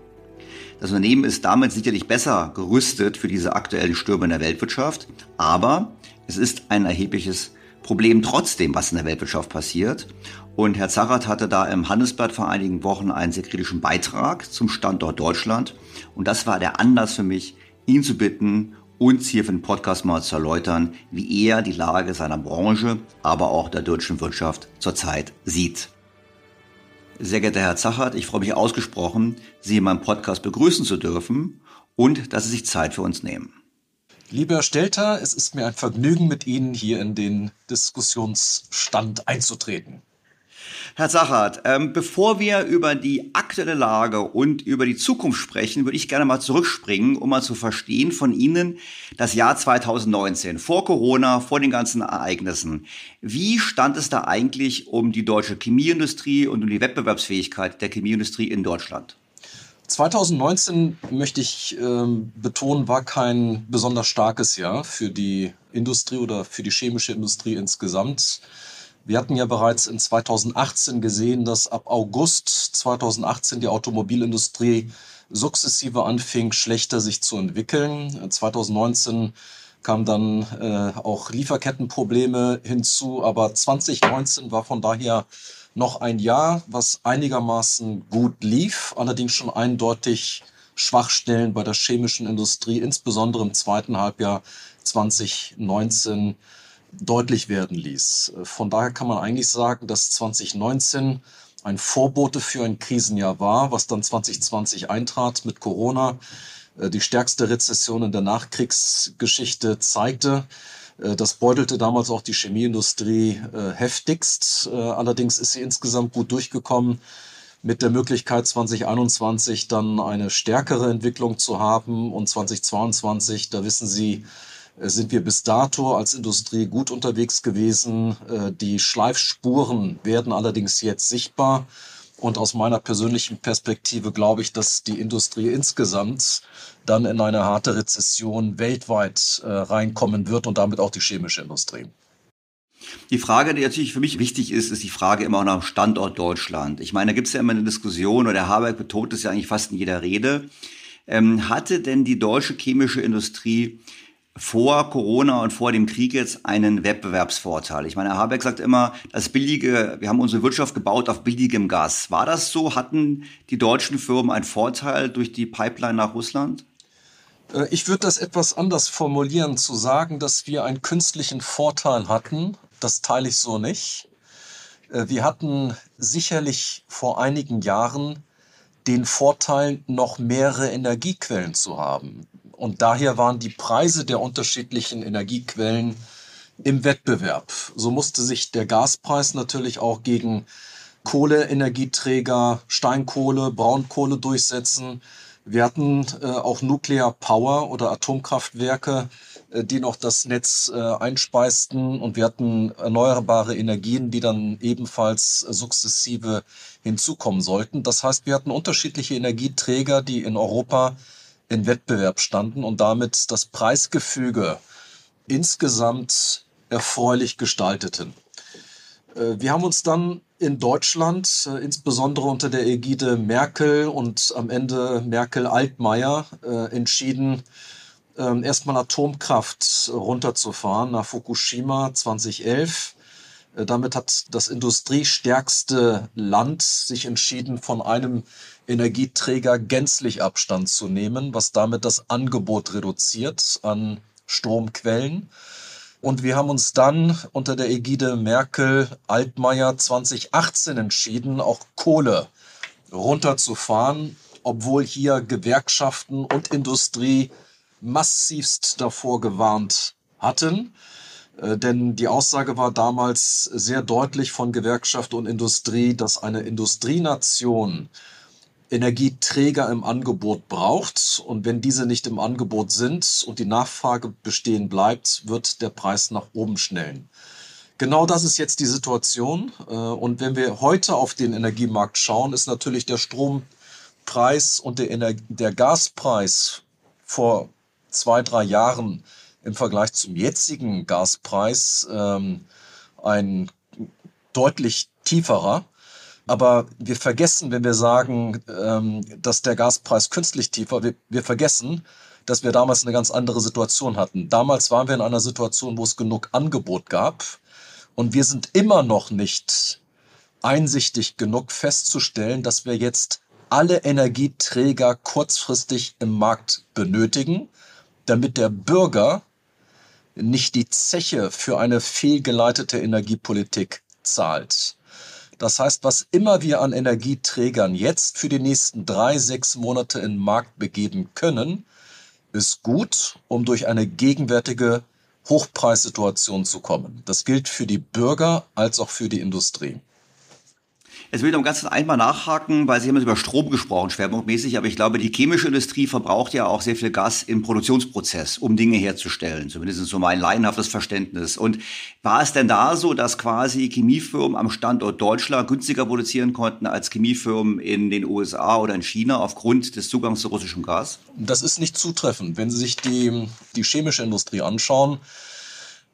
Das Unternehmen ist damit sicherlich besser gerüstet für diese aktuellen Stürme in der Weltwirtschaft, aber es ist ein erhebliches Problem trotzdem, was in der Weltwirtschaft passiert. Und Herr Zarat hatte da im Handelsblatt vor einigen Wochen einen sehr kritischen Beitrag zum Standort Deutschland. Und das war der Anlass für mich, ihn zu bitten, uns hier für den Podcast mal zu erläutern, wie er die Lage seiner Branche, aber auch der deutschen Wirtschaft zurzeit sieht. Sehr geehrter Herr Zachert, ich freue mich ausgesprochen, Sie in meinem Podcast begrüßen zu dürfen und dass Sie sich Zeit für uns nehmen. Lieber Stelter, es ist mir ein Vergnügen, mit Ihnen hier in den Diskussionsstand einzutreten. Herr Sachert, ähm, bevor wir über die aktuelle Lage und über die Zukunft sprechen, würde ich gerne mal zurückspringen, um mal zu verstehen von Ihnen das Jahr 2019, vor Corona, vor den ganzen Ereignissen. Wie stand es da eigentlich um die deutsche Chemieindustrie und um die Wettbewerbsfähigkeit der Chemieindustrie in Deutschland? 2019 möchte ich äh, betonen, war kein besonders starkes Jahr für die Industrie oder für die chemische Industrie insgesamt. Wir hatten ja bereits in 2018 gesehen, dass ab August 2018 die Automobilindustrie sukzessive anfing, schlechter sich zu entwickeln. 2019 kamen dann äh, auch Lieferkettenprobleme hinzu, aber 2019 war von daher noch ein Jahr, was einigermaßen gut lief, allerdings schon eindeutig Schwachstellen bei der chemischen Industrie, insbesondere im zweiten Halbjahr 2019 deutlich werden ließ. Von daher kann man eigentlich sagen, dass 2019 ein Vorbote für ein Krisenjahr war, was dann 2020 eintrat mit Corona, äh, die stärkste Rezession in der Nachkriegsgeschichte zeigte. Äh, das beutelte damals auch die Chemieindustrie äh, heftigst. Allerdings ist sie insgesamt gut durchgekommen mit der Möglichkeit 2021 dann eine stärkere Entwicklung zu haben und 2022, da wissen Sie, äh, sind wir bis dato als Industrie gut unterwegs gewesen. Äh, die Schleifspuren werden allerdings jetzt sichtbar. Und aus meiner persönlichen Perspektive glaube ich, dass die Industrie insgesamt dann in eine harte Rezession weltweit äh, reinkommen wird und damit auch die chemische Industrie. Die Frage, die natürlich für mich wichtig ist, ist die Frage immer nach dem Standort Deutschland. Ich meine, da gibt es ja immer eine Diskussion, oder der Habeck betont es ja eigentlich fast in jeder Rede. Ähm, hatte denn die deutsche chemische Industrie vor Corona und vor dem Krieg jetzt einen Wettbewerbsvorteil. Ich meine, Herr Habeck sagt immer, das billige, wir haben unsere Wirtschaft gebaut auf billigem Gas. War das so? Hatten die deutschen Firmen einen Vorteil durch die Pipeline nach Russland? Äh, ich würde das etwas anders formulieren, zu sagen, dass wir einen künstlichen Vorteil hatten. Das teile ich so nicht. Äh, wir hatten sicherlich vor einigen Jahren den Vorteil, noch mehrere Energiequellen zu haben. Und daher waren die Preise der unterschiedlichen Energiequellen im Wettbewerb. So musste sich der Gaspreis natürlich auch gegen Kohleenergieträger, Steinkohle, Braunkohle durchsetzen. Wir hatten äh, auch Nuclear Power oder Atomkraftwerke, äh, die noch das Netz äh, einspeisten. Und wir hatten erneuerbare Energien, die dann ebenfalls sukzessive hinzukommen sollten. Das heißt, wir hatten unterschiedliche Energieträger, die in Europa in Wettbewerb standen und damit das Preisgefüge insgesamt erfreulich gestalteten. Äh, wir haben uns dann in Deutschland, äh, insbesondere unter der Ägide Merkel und am Ende Merkel-Altmaier, äh, entschieden, ähm, erstmal Atomkraft runterzufahren nach Fukushima 2011. Damit hat das industriestärkste Land sich entschieden, von einem Energieträger gänzlich Abstand zu nehmen, was damit das Angebot reduziert an Stromquellen. Und wir haben uns dann unter der Ägide Merkel-Altmaier 2018 entschieden, auch Kohle runterzufahren, obwohl hier Gewerkschaften und Industrie massivst davor gewarnt hatten. Äh, denn die Aussage war damals sehr deutlich von Gewerkschaft und Industrie, dass eine Industrienation Energieträger im Angebot braucht. Und wenn diese nicht im Angebot sind und die Nachfrage bestehen bleibt, wird der Preis nach oben schnellen. Genau das ist jetzt die Situation. Äh, und wenn wir heute auf den Energiemarkt schauen, ist natürlich der Strompreis und der, Ener der Gaspreis vor zwei, drei Jahren im Vergleich zum jetzigen Gaspreis ähm, ein deutlich tieferer. Aber wir vergessen, wenn wir sagen, ähm, dass der Gaspreis künstlich tiefer, wir, wir vergessen, dass wir damals eine ganz andere Situation hatten. Damals waren wir in einer Situation, wo es genug Angebot gab. Und wir sind immer noch nicht einsichtig genug festzustellen, dass wir jetzt alle Energieträger kurzfristig im Markt benötigen, damit der Bürger nicht die Zeche für eine fehlgeleitete Energiepolitik zahlt. Das heißt, was immer wir an Energieträgern jetzt für die nächsten drei, sechs Monate in den Markt begeben können, ist gut, um durch eine gegenwärtige Hochpreissituation zu kommen. Das gilt für die Bürger als auch für die Industrie. Jetzt will ich noch ganz einmal nachhaken, weil Sie haben jetzt über Strom gesprochen, schwerpunktmäßig, aber ich glaube, die chemische Industrie verbraucht ja auch sehr viel Gas im Produktionsprozess, um Dinge herzustellen. Zumindest so mein laienhaftes Verständnis. Und war es denn da so, dass quasi Chemiefirmen am Standort Deutschland günstiger produzieren konnten als Chemiefirmen in den USA oder in China aufgrund des Zugangs zu russischem Gas? Das ist nicht zutreffend. Wenn Sie sich die, die chemische Industrie anschauen,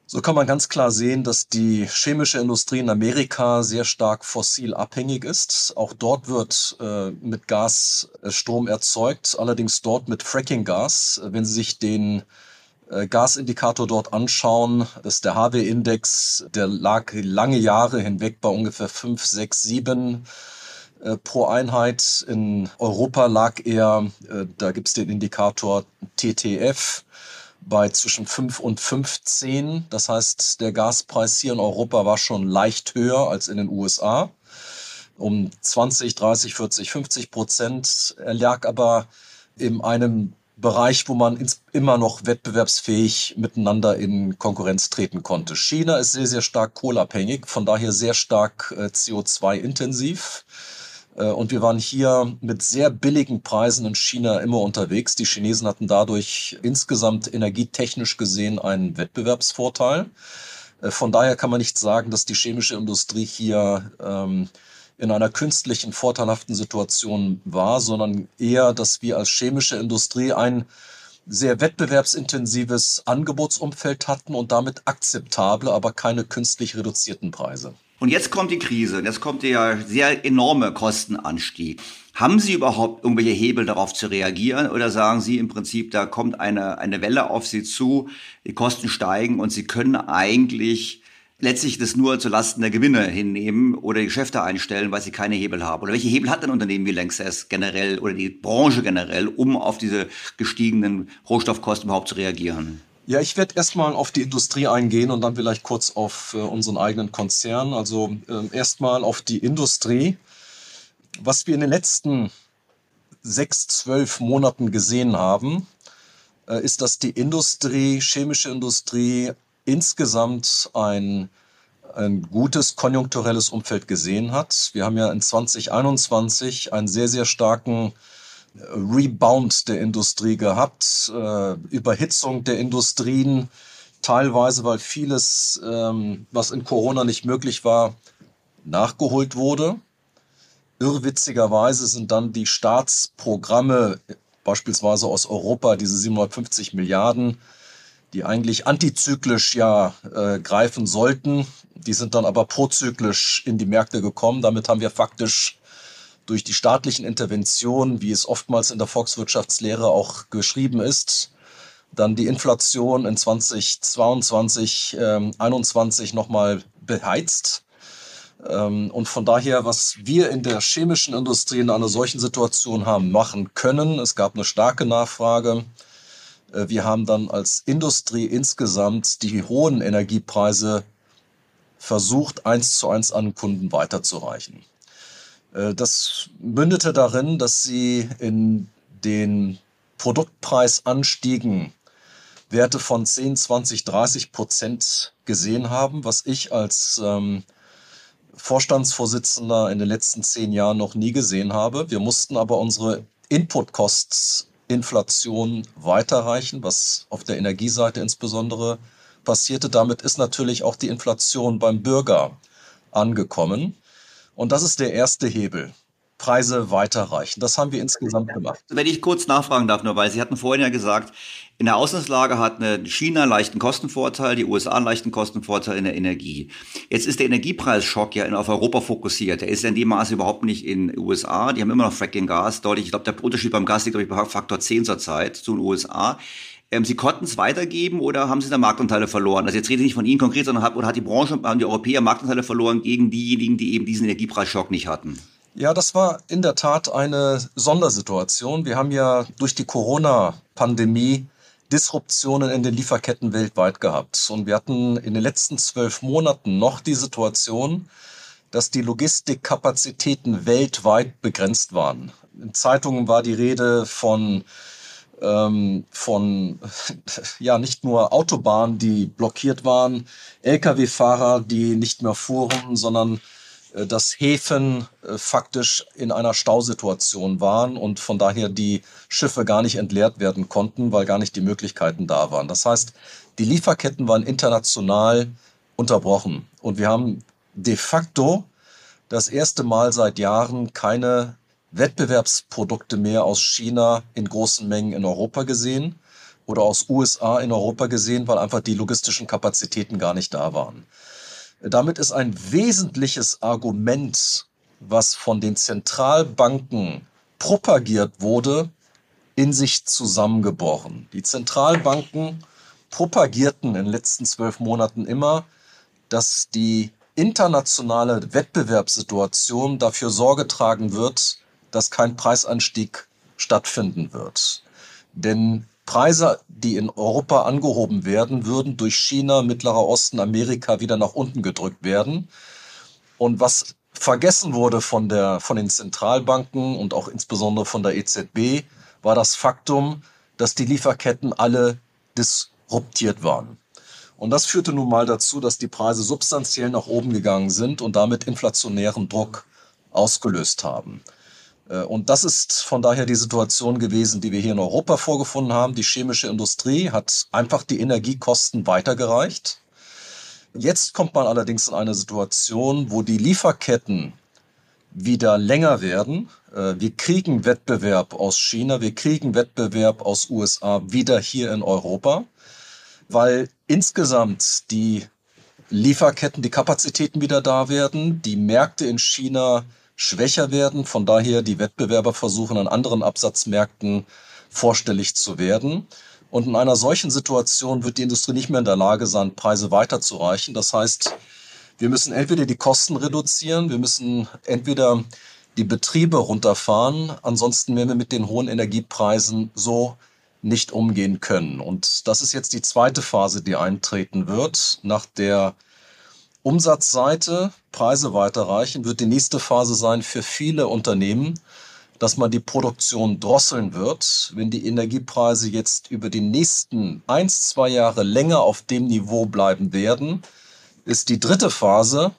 so kann man ganz klar sehen, dass die chemische Industrie in Amerika sehr stark fossil abhängig ist. Auch dort wird äh, mit Gas äh, Strom erzeugt, allerdings dort mit Fracking-Gas. Wenn Sie sich den äh, Gasindikator dort anschauen, ist der HW-Index, der lag lange Jahre hinweg bei ungefähr 5, 6, 7 pro Einheit. In Europa lag er, äh, da gibt es den Indikator TTF, bei zwischen 5 und 15. Das heißt, der Gaspreis hier in Europa war schon leicht höher als in den USA. Um 20, 30, 40, 50 Prozent. Er lag aber in einem Bereich, wo man immer noch wettbewerbsfähig miteinander in Konkurrenz treten konnte. China ist sehr, sehr stark kohlabhängig, von daher sehr stark äh, CO2-intensiv. Äh, und wir waren hier mit sehr billigen Preisen in China immer unterwegs. Die Chinesen hatten dadurch insgesamt energietechnisch gesehen einen Wettbewerbsvorteil. Äh, von daher kann man nicht sagen, dass die chemische Industrie hier ähm, in einer künstlichen, vorteilhaften Situation war, sondern eher, dass wir als chemische Industrie ein sehr wettbewerbsintensives Angebotsumfeld hatten und damit akzeptable, aber keine künstlich reduzierten Preise. Und jetzt kommt die Krise jetzt kommt der sehr enorme Kostenanstieg. Haben Sie überhaupt irgendwelche Hebel darauf zu reagieren oder sagen Sie im Prinzip, da kommt eine, eine Welle auf Sie zu, die Kosten steigen und Sie können eigentlich letztlich das nur zu Lasten der Gewinne hinnehmen oder die Geschäfte einstellen, weil sie keine Hebel haben? Oder welche Hebel hat ein Unternehmen wie Lanxess generell oder die Branche generell, um auf diese gestiegenen Rohstoffkosten überhaupt zu reagieren? Ja, ich werde erstmal auf die Industrie eingehen und dann vielleicht kurz auf äh, unseren eigenen Konzern. Also äh, erstmal auf die Industrie. Was wir in den letzten sechs, zwölf Monaten gesehen haben, äh, ist, dass die Industrie, chemische Industrie insgesamt ein, ein gutes konjunkturelles Umfeld gesehen hat. Wir haben ja in 2021 einen sehr, sehr starken Rebound der Industrie gehabt, äh, Überhitzung der Industrien, teilweise weil vieles, ähm, was in Corona nicht möglich war, nachgeholt wurde. Irrwitzigerweise sind dann die Staatsprogramme, beispielsweise aus Europa, diese 750 Milliarden, die eigentlich antizyklisch ja äh, greifen sollten, die sind dann aber prozyklisch in die Märkte gekommen. Damit haben wir faktisch durch die staatlichen Interventionen, wie es oftmals in der Volkswirtschaftslehre auch geschrieben ist, dann die Inflation in 2022, ähm, 21 nochmal beheizt. Ähm, und von daher, was wir in der chemischen Industrie in einer solchen Situation haben machen können, es gab eine starke Nachfrage. Äh, wir haben dann als Industrie insgesamt die hohen Energiepreise versucht, eins zu eins an Kunden weiterzureichen. Äh, das mündete darin, dass sie in den Produktpreisanstiegen Werte von 10, 20, 30 Prozent gesehen haben, was ich als ähm, Vorstandsvorsitzender in den letzten zehn Jahren noch nie gesehen habe. Wir mussten aber unsere Input-Costs-Inflation weiterreichen, was auf der Energieseite insbesondere passierte. Damit ist natürlich auch die Inflation beim Bürger angekommen. Und das ist der erste Hebel. Preise weiterreichen. Das haben wir insgesamt gemacht. Wenn ich kurz nachfragen darf, nur weil Sie hatten vorhin ja gesagt, in der Auslandslage hat eine China einen leichten Kostenvorteil, die USA einen leichten Kostenvorteil in der Energie. Jetzt ist der Energiepreisschock ja auf Europa fokussiert. Der ist ja in dem Maße überhaupt nicht in den USA. Die haben immer noch Fracking Gas. Deutlich, ich glaube, der Unterschied beim Gas liegt, glaube ich, bei Faktor 10 zur Zeit zu den USA. Ähm, Sie konnten es weitergeben oder haben Sie da Marktanteile verloren? Also jetzt rede ich nicht von Ihnen konkret, sondern hat, oder hat die Branche, haben die Europäer Marktanteile verloren gegen diejenigen, die eben diesen Energiepreisschock nicht hatten? Ja, das war in der Tat eine Sondersituation. Wir haben ja durch die Corona-Pandemie Disruptionen in den Lieferketten weltweit gehabt. Und wir hatten in den letzten zwölf Monaten noch die Situation, dass die Logistikkapazitäten weltweit begrenzt waren. In Zeitungen war die Rede von ähm, von ja nicht nur Autobahnen, die blockiert waren, Lkw-Fahrer, die nicht mehr fuhren, sondern äh, dass Häfen äh, faktisch in einer Stausituation waren und von daher die Schiffe gar nicht entleert werden konnten, weil gar nicht die Möglichkeiten da waren. Das heißt, die Lieferketten waren international unterbrochen und wir haben de facto das erste Mal seit Jahren keine Wettbewerbsprodukte mehr aus China in großen Mengen in Europa gesehen oder aus USA in Europa gesehen, weil einfach die logistischen Kapazitäten gar nicht da waren. Damit ist ein wesentliches Argument, was von den Zentralbanken propagiert wurde, in sich zusammengebrochen. Die Zentralbanken propagierten in den letzten zwölf Monaten immer, dass die internationale Wettbewerbssituation dafür Sorge tragen wird, dass kein Preisanstieg stattfinden wird. Denn Preise, die in Europa angehoben werden, würden durch China, Mittlerer Osten, Amerika wieder nach unten gedrückt werden. Und was vergessen wurde von, der, von den Zentralbanken und auch insbesondere von der EZB, war das Faktum, dass die Lieferketten alle disruptiert waren. Und das führte nun mal dazu, dass die Preise substanziell nach oben gegangen sind und damit inflationären Druck ausgelöst haben. Äh, und das ist von daher die Situation gewesen, die wir hier in Europa vorgefunden haben. Die chemische Industrie hat einfach die Energiekosten weitergereicht. Jetzt kommt man allerdings in eine Situation, wo die Lieferketten wieder länger werden. Äh, wir kriegen Wettbewerb aus China, wir kriegen Wettbewerb aus USA wieder hier in Europa, weil insgesamt die Lieferketten, die Kapazitäten wieder da werden, die Märkte in China schwächer werden. Von daher die Wettbewerber versuchen an anderen Absatzmärkten vorstellig zu werden. Und in einer solchen Situation wird die Industrie nicht mehr in der Lage sein, Preise weiterzureichen. Das heißt, wir müssen entweder die Kosten reduzieren, wir müssen entweder die Betriebe runterfahren, ansonsten werden wir mit den hohen Energiepreisen so nicht umgehen können. Und das ist jetzt die zweite Phase, die eintreten wird. Nach der Umsatzseite Preise weiterreichen, wird die nächste Phase sein für viele Unternehmen, dass man die Produktion drosseln wird. Wenn die Energiepreise jetzt über die nächsten eins, zwei Jahre länger auf dem Niveau bleiben werden, ist die dritte Phase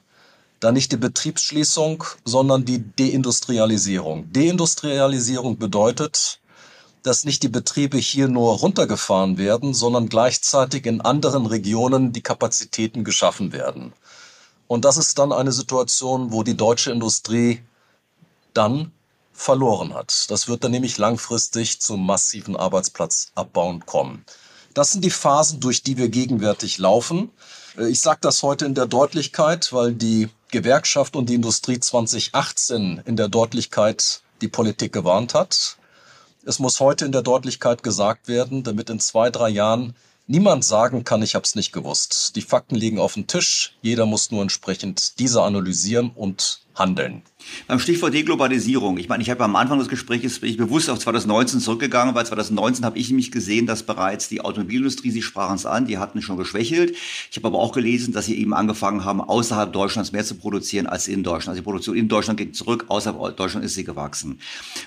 dann nicht die Betriebsschließung, sondern die Deindustrialisierung. Deindustrialisierung bedeutet, dass nicht die Betriebe hier nur runtergefahren werden, sondern gleichzeitig in anderen Regionen die Kapazitäten geschaffen werden. Und das ist dann eine Situation, wo die deutsche Industrie dann verloren hat. Das wird dann nämlich langfristig zu massiven Arbeitsplatzabbauen kommen. Das sind die Phasen, durch die wir gegenwärtig laufen. Äh, ich sage das heute in der Deutlichkeit, weil die Gewerkschaft und die Industrie 2018 in der Deutlichkeit die Politik gewarnt hat. Es muss heute in der Deutlichkeit gesagt werden, damit in zwei, drei Jahren niemand sagen kann, ich habe es nicht gewusst. Die Fakten liegen auf dem Tisch. Jeder muss nur entsprechend diese analysieren und handeln. Beim Stichwort Deglobalisierung. Ich meine, ich habe am Anfang des Gesprächs bin ich bewusst auf 2019 zurückgegangen, weil 2019 habe ich nämlich gesehen, dass bereits die Automobilindustrie, Sie sprachen es an, die hatten schon geschwächelt. Ich habe aber auch gelesen, dass sie eben angefangen haben, außerhalb Deutschlands mehr zu produzieren als in Deutschland. Also die Produktion in Deutschland ging zurück, außerhalb Deutschland ist sie gewachsen.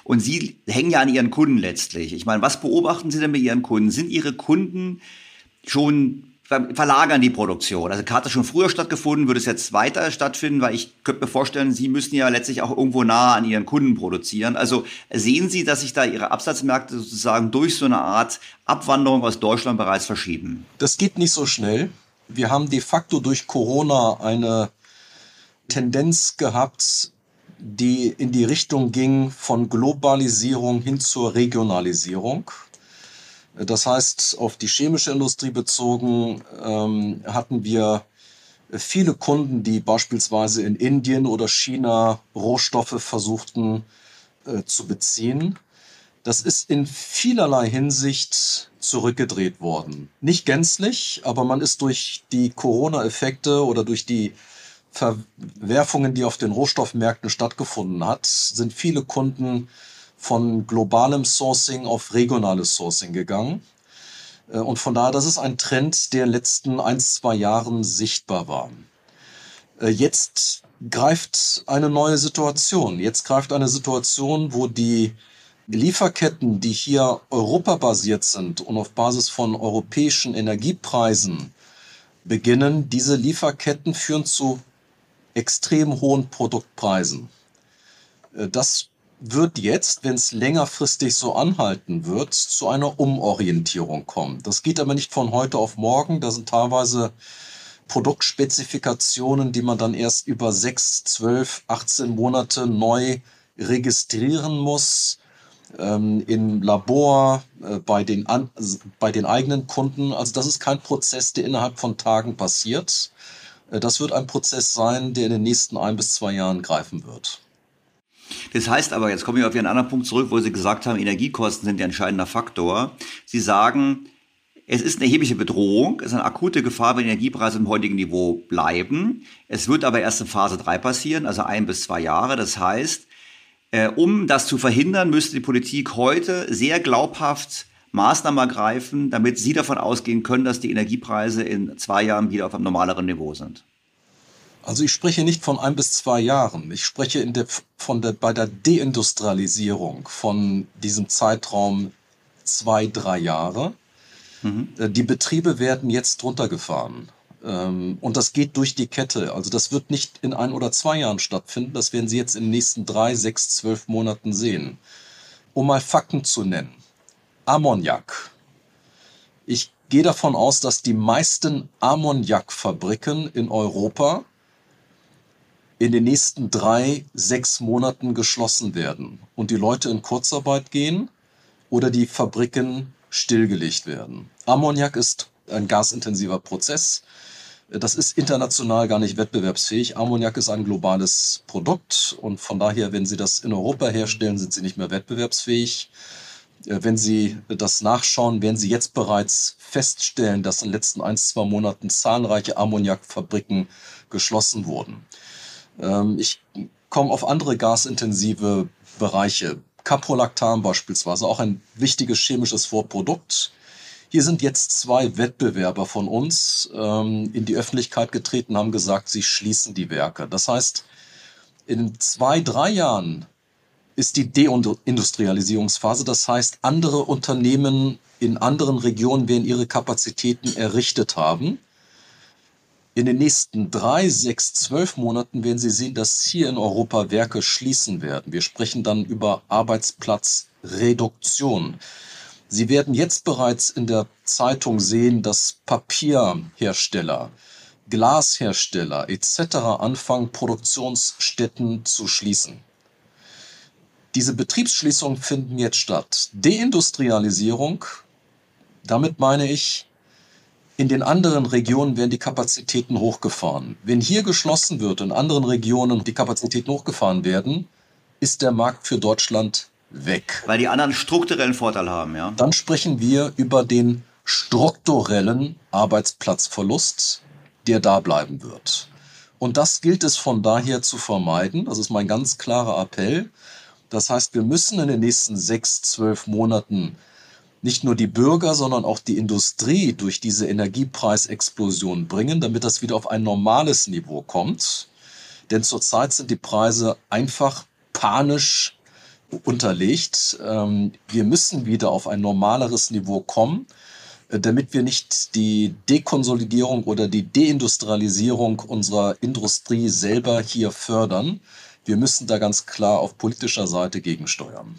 Und Sie hängen ja an Ihren Kunden letztlich. Ich meine, was beobachten Sie denn bei Ihren Kunden? Sind Ihre Kunden schon verlagern die Produktion. Also hat das schon früher stattgefunden, würde es jetzt weiter stattfinden, weil ich könnte mir vorstellen, Sie müssen ja letztlich auch irgendwo nah an Ihren Kunden produzieren. Also sehen Sie, dass sich da Ihre Absatzmärkte sozusagen durch so eine Art Abwanderung aus Deutschland bereits verschieben? Das geht nicht so schnell. Wir haben de facto durch Corona eine Tendenz gehabt, die in die Richtung ging von Globalisierung hin zur Regionalisierung. Das heißt, auf die chemische Industrie bezogen ähm, hatten wir viele Kunden, die beispielsweise in Indien oder China Rohstoffe versuchten äh, zu beziehen. Das ist in vielerlei Hinsicht zurückgedreht worden. Nicht gänzlich, aber man ist durch die Corona-Effekte oder durch die Verwerfungen, die auf den Rohstoffmärkten stattgefunden hat, sind viele Kunden von globalem Sourcing auf regionales Sourcing gegangen. Äh, und von daher, das ist ein Trend, der in den letzten ein, zwei Jahren sichtbar war. Äh, jetzt greift eine neue Situation. Jetzt greift eine Situation, wo die Lieferketten, die hier europabasiert sind und auf Basis von europäischen Energiepreisen beginnen, diese Lieferketten führen zu extrem hohen Produktpreisen. Äh, das wird jetzt, wenn es längerfristig so anhalten wird, zu einer Umorientierung kommen. Das geht aber nicht von heute auf morgen. Da sind teilweise Produktspezifikationen, die man dann erst über sechs, zwölf, 18 Monate neu registrieren muss ähm, im Labor, äh, bei, den an, bei den eigenen Kunden. Also das ist kein Prozess, der innerhalb von Tagen passiert. Äh, das wird ein Prozess sein, der in den nächsten ein bis zwei Jahren greifen wird. Das heißt aber, jetzt komme ich auf Ihren anderen Punkt zurück, wo Sie gesagt haben, Energiekosten sind der entscheidende Faktor. Sie sagen, es ist eine erhebliche Bedrohung, es ist eine akute Gefahr, wenn Energiepreise im heutigen Niveau bleiben. Es wird aber erst in Phase 3 passieren, also ein bis zwei Jahre. Das heißt, äh, um das zu verhindern, müsste die Politik heute sehr glaubhaft Maßnahmen ergreifen, damit Sie davon ausgehen können, dass die Energiepreise in zwei Jahren wieder auf einem normaleren Niveau sind. Also ich spreche nicht von ein bis zwei Jahren. Ich spreche in der, von der, bei der Deindustrialisierung von diesem Zeitraum zwei, drei Jahre. Mhm. Äh, die Betriebe werden jetzt runtergefahren. Ähm, und das geht durch die Kette. Also das wird nicht in ein oder zwei Jahren stattfinden. Das werden Sie jetzt in den nächsten drei, sechs, zwölf Monaten sehen. Um mal Fakten zu nennen. Ammoniak. Ich gehe davon aus, dass die meisten Ammoniakfabriken in Europa in den nächsten drei, sechs Monaten geschlossen werden und die Leute in Kurzarbeit gehen oder die Fabriken stillgelegt werden. Ammoniak ist ein gasintensiver Prozess. Das ist international gar nicht wettbewerbsfähig. Ammoniak ist ein globales Produkt und von daher, wenn Sie das in Europa herstellen, sind Sie nicht mehr wettbewerbsfähig. Äh, wenn Sie das nachschauen, werden Sie jetzt bereits feststellen, dass in den letzten ein, zwei Monaten zahlreiche Ammoniakfabriken geschlossen wurden. Ähm, ich komme auf andere gasintensive Bereiche. Caprolactam beispielsweise, auch ein wichtiges chemisches Vorprodukt. Hier sind jetzt zwei Wettbewerber von uns ähm, in die Öffentlichkeit getreten, haben gesagt, sie schließen die Werke. Das heißt, in zwei, drei Jahren ist die Deindustrialisierungsphase. Das heißt, andere Unternehmen in anderen Regionen werden ihre Kapazitäten errichtet haben. In den nächsten drei, sechs, zwölf Monaten werden Sie sehen, dass hier in Europa Werke schließen werden. Wir sprechen dann über Arbeitsplatzreduktion. Sie werden jetzt bereits in der Zeitung sehen, dass Papierhersteller, Glashersteller etc. anfangen, Produktionsstätten zu schließen. Diese Betriebsschließungen finden jetzt statt. Deindustrialisierung, damit meine ich, in den anderen Regionen werden die Kapazitäten hochgefahren. Wenn hier geschlossen wird, in anderen Regionen die Kapazitäten hochgefahren werden, ist der Markt für Deutschland weg. Weil die anderen strukturellen Vorteil haben, ja. Dann sprechen wir über den strukturellen Arbeitsplatzverlust, der da bleiben wird. Und das gilt es von daher zu vermeiden. Das ist mein ganz klarer Appell. Das heißt, wir müssen in den nächsten sechs, zwölf Monaten nicht nur die Bürger, sondern auch die Industrie durch diese Energiepreisexplosion bringen, damit das wieder auf ein normales Niveau kommt. Denn zurzeit sind die Preise einfach panisch unterlegt. Ähm, wir müssen wieder auf ein normaleres Niveau kommen. äh, damit wir nicht die Dekonsolidierung oder die Deindustrialisierung unserer Industrie selber hier fördern. Wir müssen da ganz klar auf politischer Seite gegensteuern.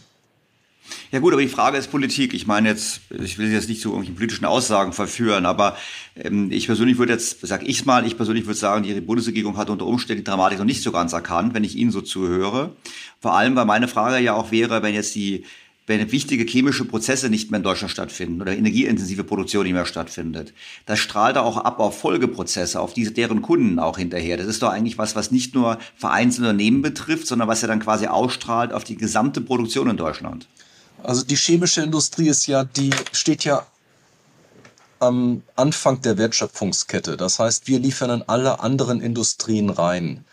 Ja gut, aber die Frage ist Politik. Ich meine jetzt, ich will Sie jetzt nicht zu irgendwelchen politischen Aussagen verführen, aber ähm, ich persönlich würde jetzt, sag ich mal, ich persönlich würde sagen, die Bundesregierung hat unter Umständen die Dramatik noch nicht so ganz erkannt, wenn ich Ihnen so zuhöre. Vor allem, weil meine Frage ja auch wäre, wenn jetzt die wenn wichtige chemische Prozesse nicht mehr in Deutschland stattfinden oder energieintensive Produktion nicht mehr stattfindet, das strahlt auch ab auf Folgeprozesse, auf diese deren Kunden auch hinterher. Das ist doch eigentlich was, was nicht nur vereinzelte Unternehmen betrifft, sondern was ja dann quasi ausstrahlt auf die gesamte Produktion in Deutschland. Also die chemische Industrie ist ja, die steht ja am Anfang der Wertschöpfungskette. Das heißt, wir liefern in alle anderen Industrien rein.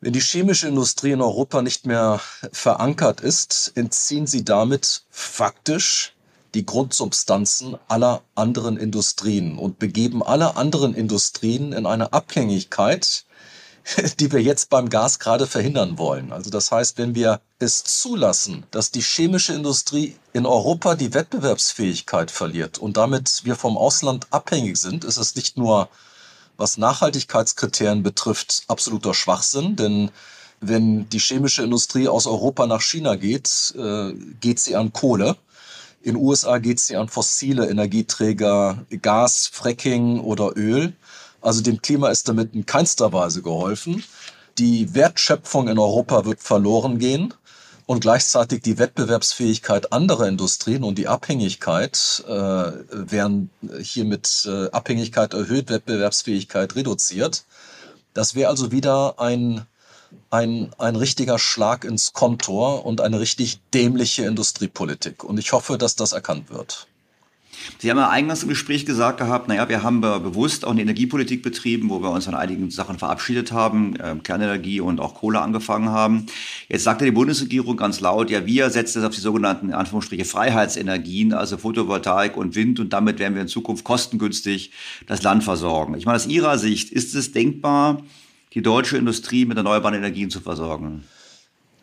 Wenn die chemische Industrie in Europa nicht mehr verankert ist, entziehen sie damit faktisch die Grundsubstanzen aller anderen Industrien und begeben alle anderen Industrien in eine Abhängigkeit, die wir jetzt beim Gas gerade verhindern wollen. Also das heißt, wenn wir es zulassen, dass die chemische Industrie in Europa die Wettbewerbsfähigkeit verliert und damit wir vom Ausland abhängig sind, ist es nicht nur, was Nachhaltigkeitskriterien betrifft, absoluter Schwachsinn, denn wenn die chemische Industrie aus Europa nach China geht, äh, geht sie an Kohle. In USA geht sie an fossile Energieträger, Gas, Fracking oder Öl. Also dem Klima ist damit in keinster Weise geholfen. Die Wertschöpfung in Europa wird verloren gehen und gleichzeitig die Wettbewerbsfähigkeit anderer Industrien und die Abhängigkeit äh, werden hier mit äh, Abhängigkeit erhöht, Wettbewerbsfähigkeit reduziert. Das wäre also wieder ein, ein, ein richtiger Schlag ins Kontor und eine richtig dämliche Industriepolitik. Und ich hoffe, dass das erkannt wird. Sie haben ja eingangs im Gespräch gesagt gehabt, naja, wir haben bewusst auch eine Energiepolitik betrieben, wo wir uns von einigen Sachen verabschiedet haben, äh, Kernenergie und auch Kohle angefangen haben. Jetzt sagte die Bundesregierung ganz laut, ja, wir setzen es auf die sogenannten, in Anführungsstriche, Freiheitsenergien, also Photovoltaik und Wind und damit werden wir in Zukunft kostengünstig das Land versorgen. Ich meine, aus Ihrer Sicht, ist es denkbar, die deutsche Industrie mit erneuerbaren Energien zu versorgen?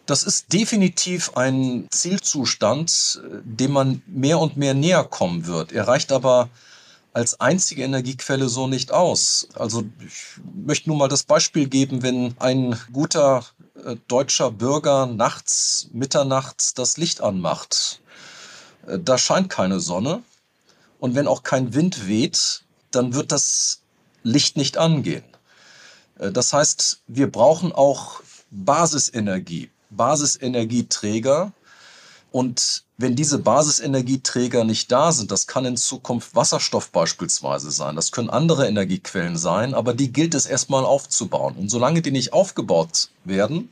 Das ist definitiv ein Zielzustand, dem man mehr und mehr näher kommen wird. Er reicht aber als einzige Energiequelle so nicht aus. Also ich möchte nur mal das Beispiel geben, wenn ein guter äh, deutscher Bürger nachts, mitternachts das Licht anmacht, äh, da scheint keine Sonne und wenn auch kein Wind weht, dann wird das Licht nicht angehen. Äh, das heißt, wir brauchen auch Basisenergie. Basisenergieträger. Und wenn diese Basisenergieträger nicht da sind, das kann in Zukunft Wasserstoff beispielsweise sein, das können andere Energiequellen sein, aber die gilt es erstmal aufzubauen. Und solange die nicht aufgebaut werden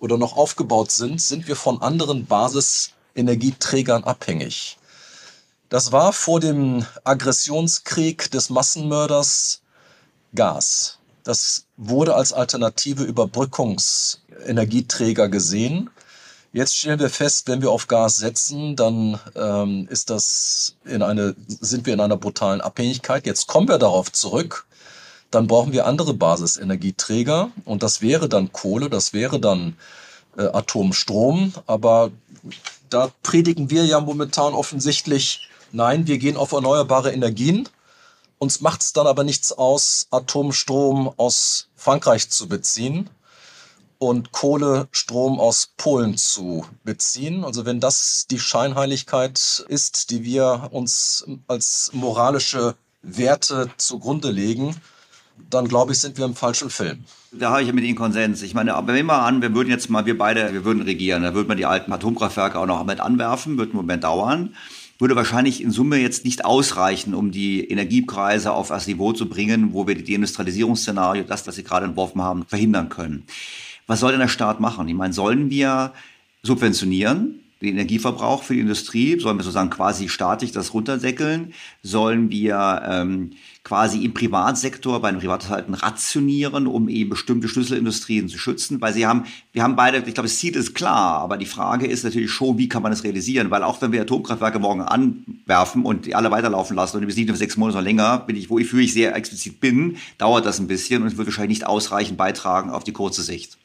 oder noch aufgebaut sind, sind wir von anderen Basisenergieträgern abhängig. Das war vor dem Aggressionskrieg des Massenmörders Gas. Das wurde als alternative Überbrückungsenergieträger gesehen. Jetzt stellen wir fest, wenn wir auf Gas setzen, dann ähm, ist das in eine, sind wir in einer brutalen Abhängigkeit. Jetzt kommen wir darauf zurück. Dann brauchen wir andere Basisenergieträger und das wäre dann Kohle, das wäre dann äh, Atomstrom. Aber da predigen wir ja momentan offensichtlich, nein, wir gehen auf erneuerbare Energien. Uns macht es dann aber nichts aus, Atomstrom aus Frankreich zu beziehen und Kohlestrom aus Polen zu beziehen. Also wenn das die Scheinheiligkeit ist, die wir uns als moralische Werte zugrunde legen, dann glaube ich, sind wir im falschen Film. Da habe ich ja mit Ihnen Konsens. Ich meine, aber nehmen wir an, wir würden jetzt mal, wir beide, wir würden regieren, da würde man die alten Atomkraftwerke auch noch mit anwerfen, wird einen Moment dauern würde wahrscheinlich in Summe jetzt nicht ausreichen, um die Energiepreise auf das Niveau zu bringen, wo wir die Deindustrialisierungsszenario, das, was Sie gerade entworfen haben, verhindern können. Was soll denn der Staat machen? Ich meine, sollen wir subventionieren? den Energieverbrauch für die Industrie? Sollen wir sozusagen quasi staatlich das runterdeckeln? Sollen wir ähm, quasi im Privatsektor bei den Privathaushalten rationieren, um eben bestimmte Schlüsselindustrien zu schützen? Weil sie haben, wir haben beide, ich glaube, das Ziel ist klar, aber die Frage ist natürlich schon, wie kann man das realisieren? Weil auch wenn wir Atomkraftwerke morgen anwerfen und die alle weiterlaufen lassen und nicht nur sechs Monate oder länger, bin ich, wo ich, sehr explizit bin, dauert das ein bisschen und wird wahrscheinlich nicht ausreichend beitragen auf die kurze Sicht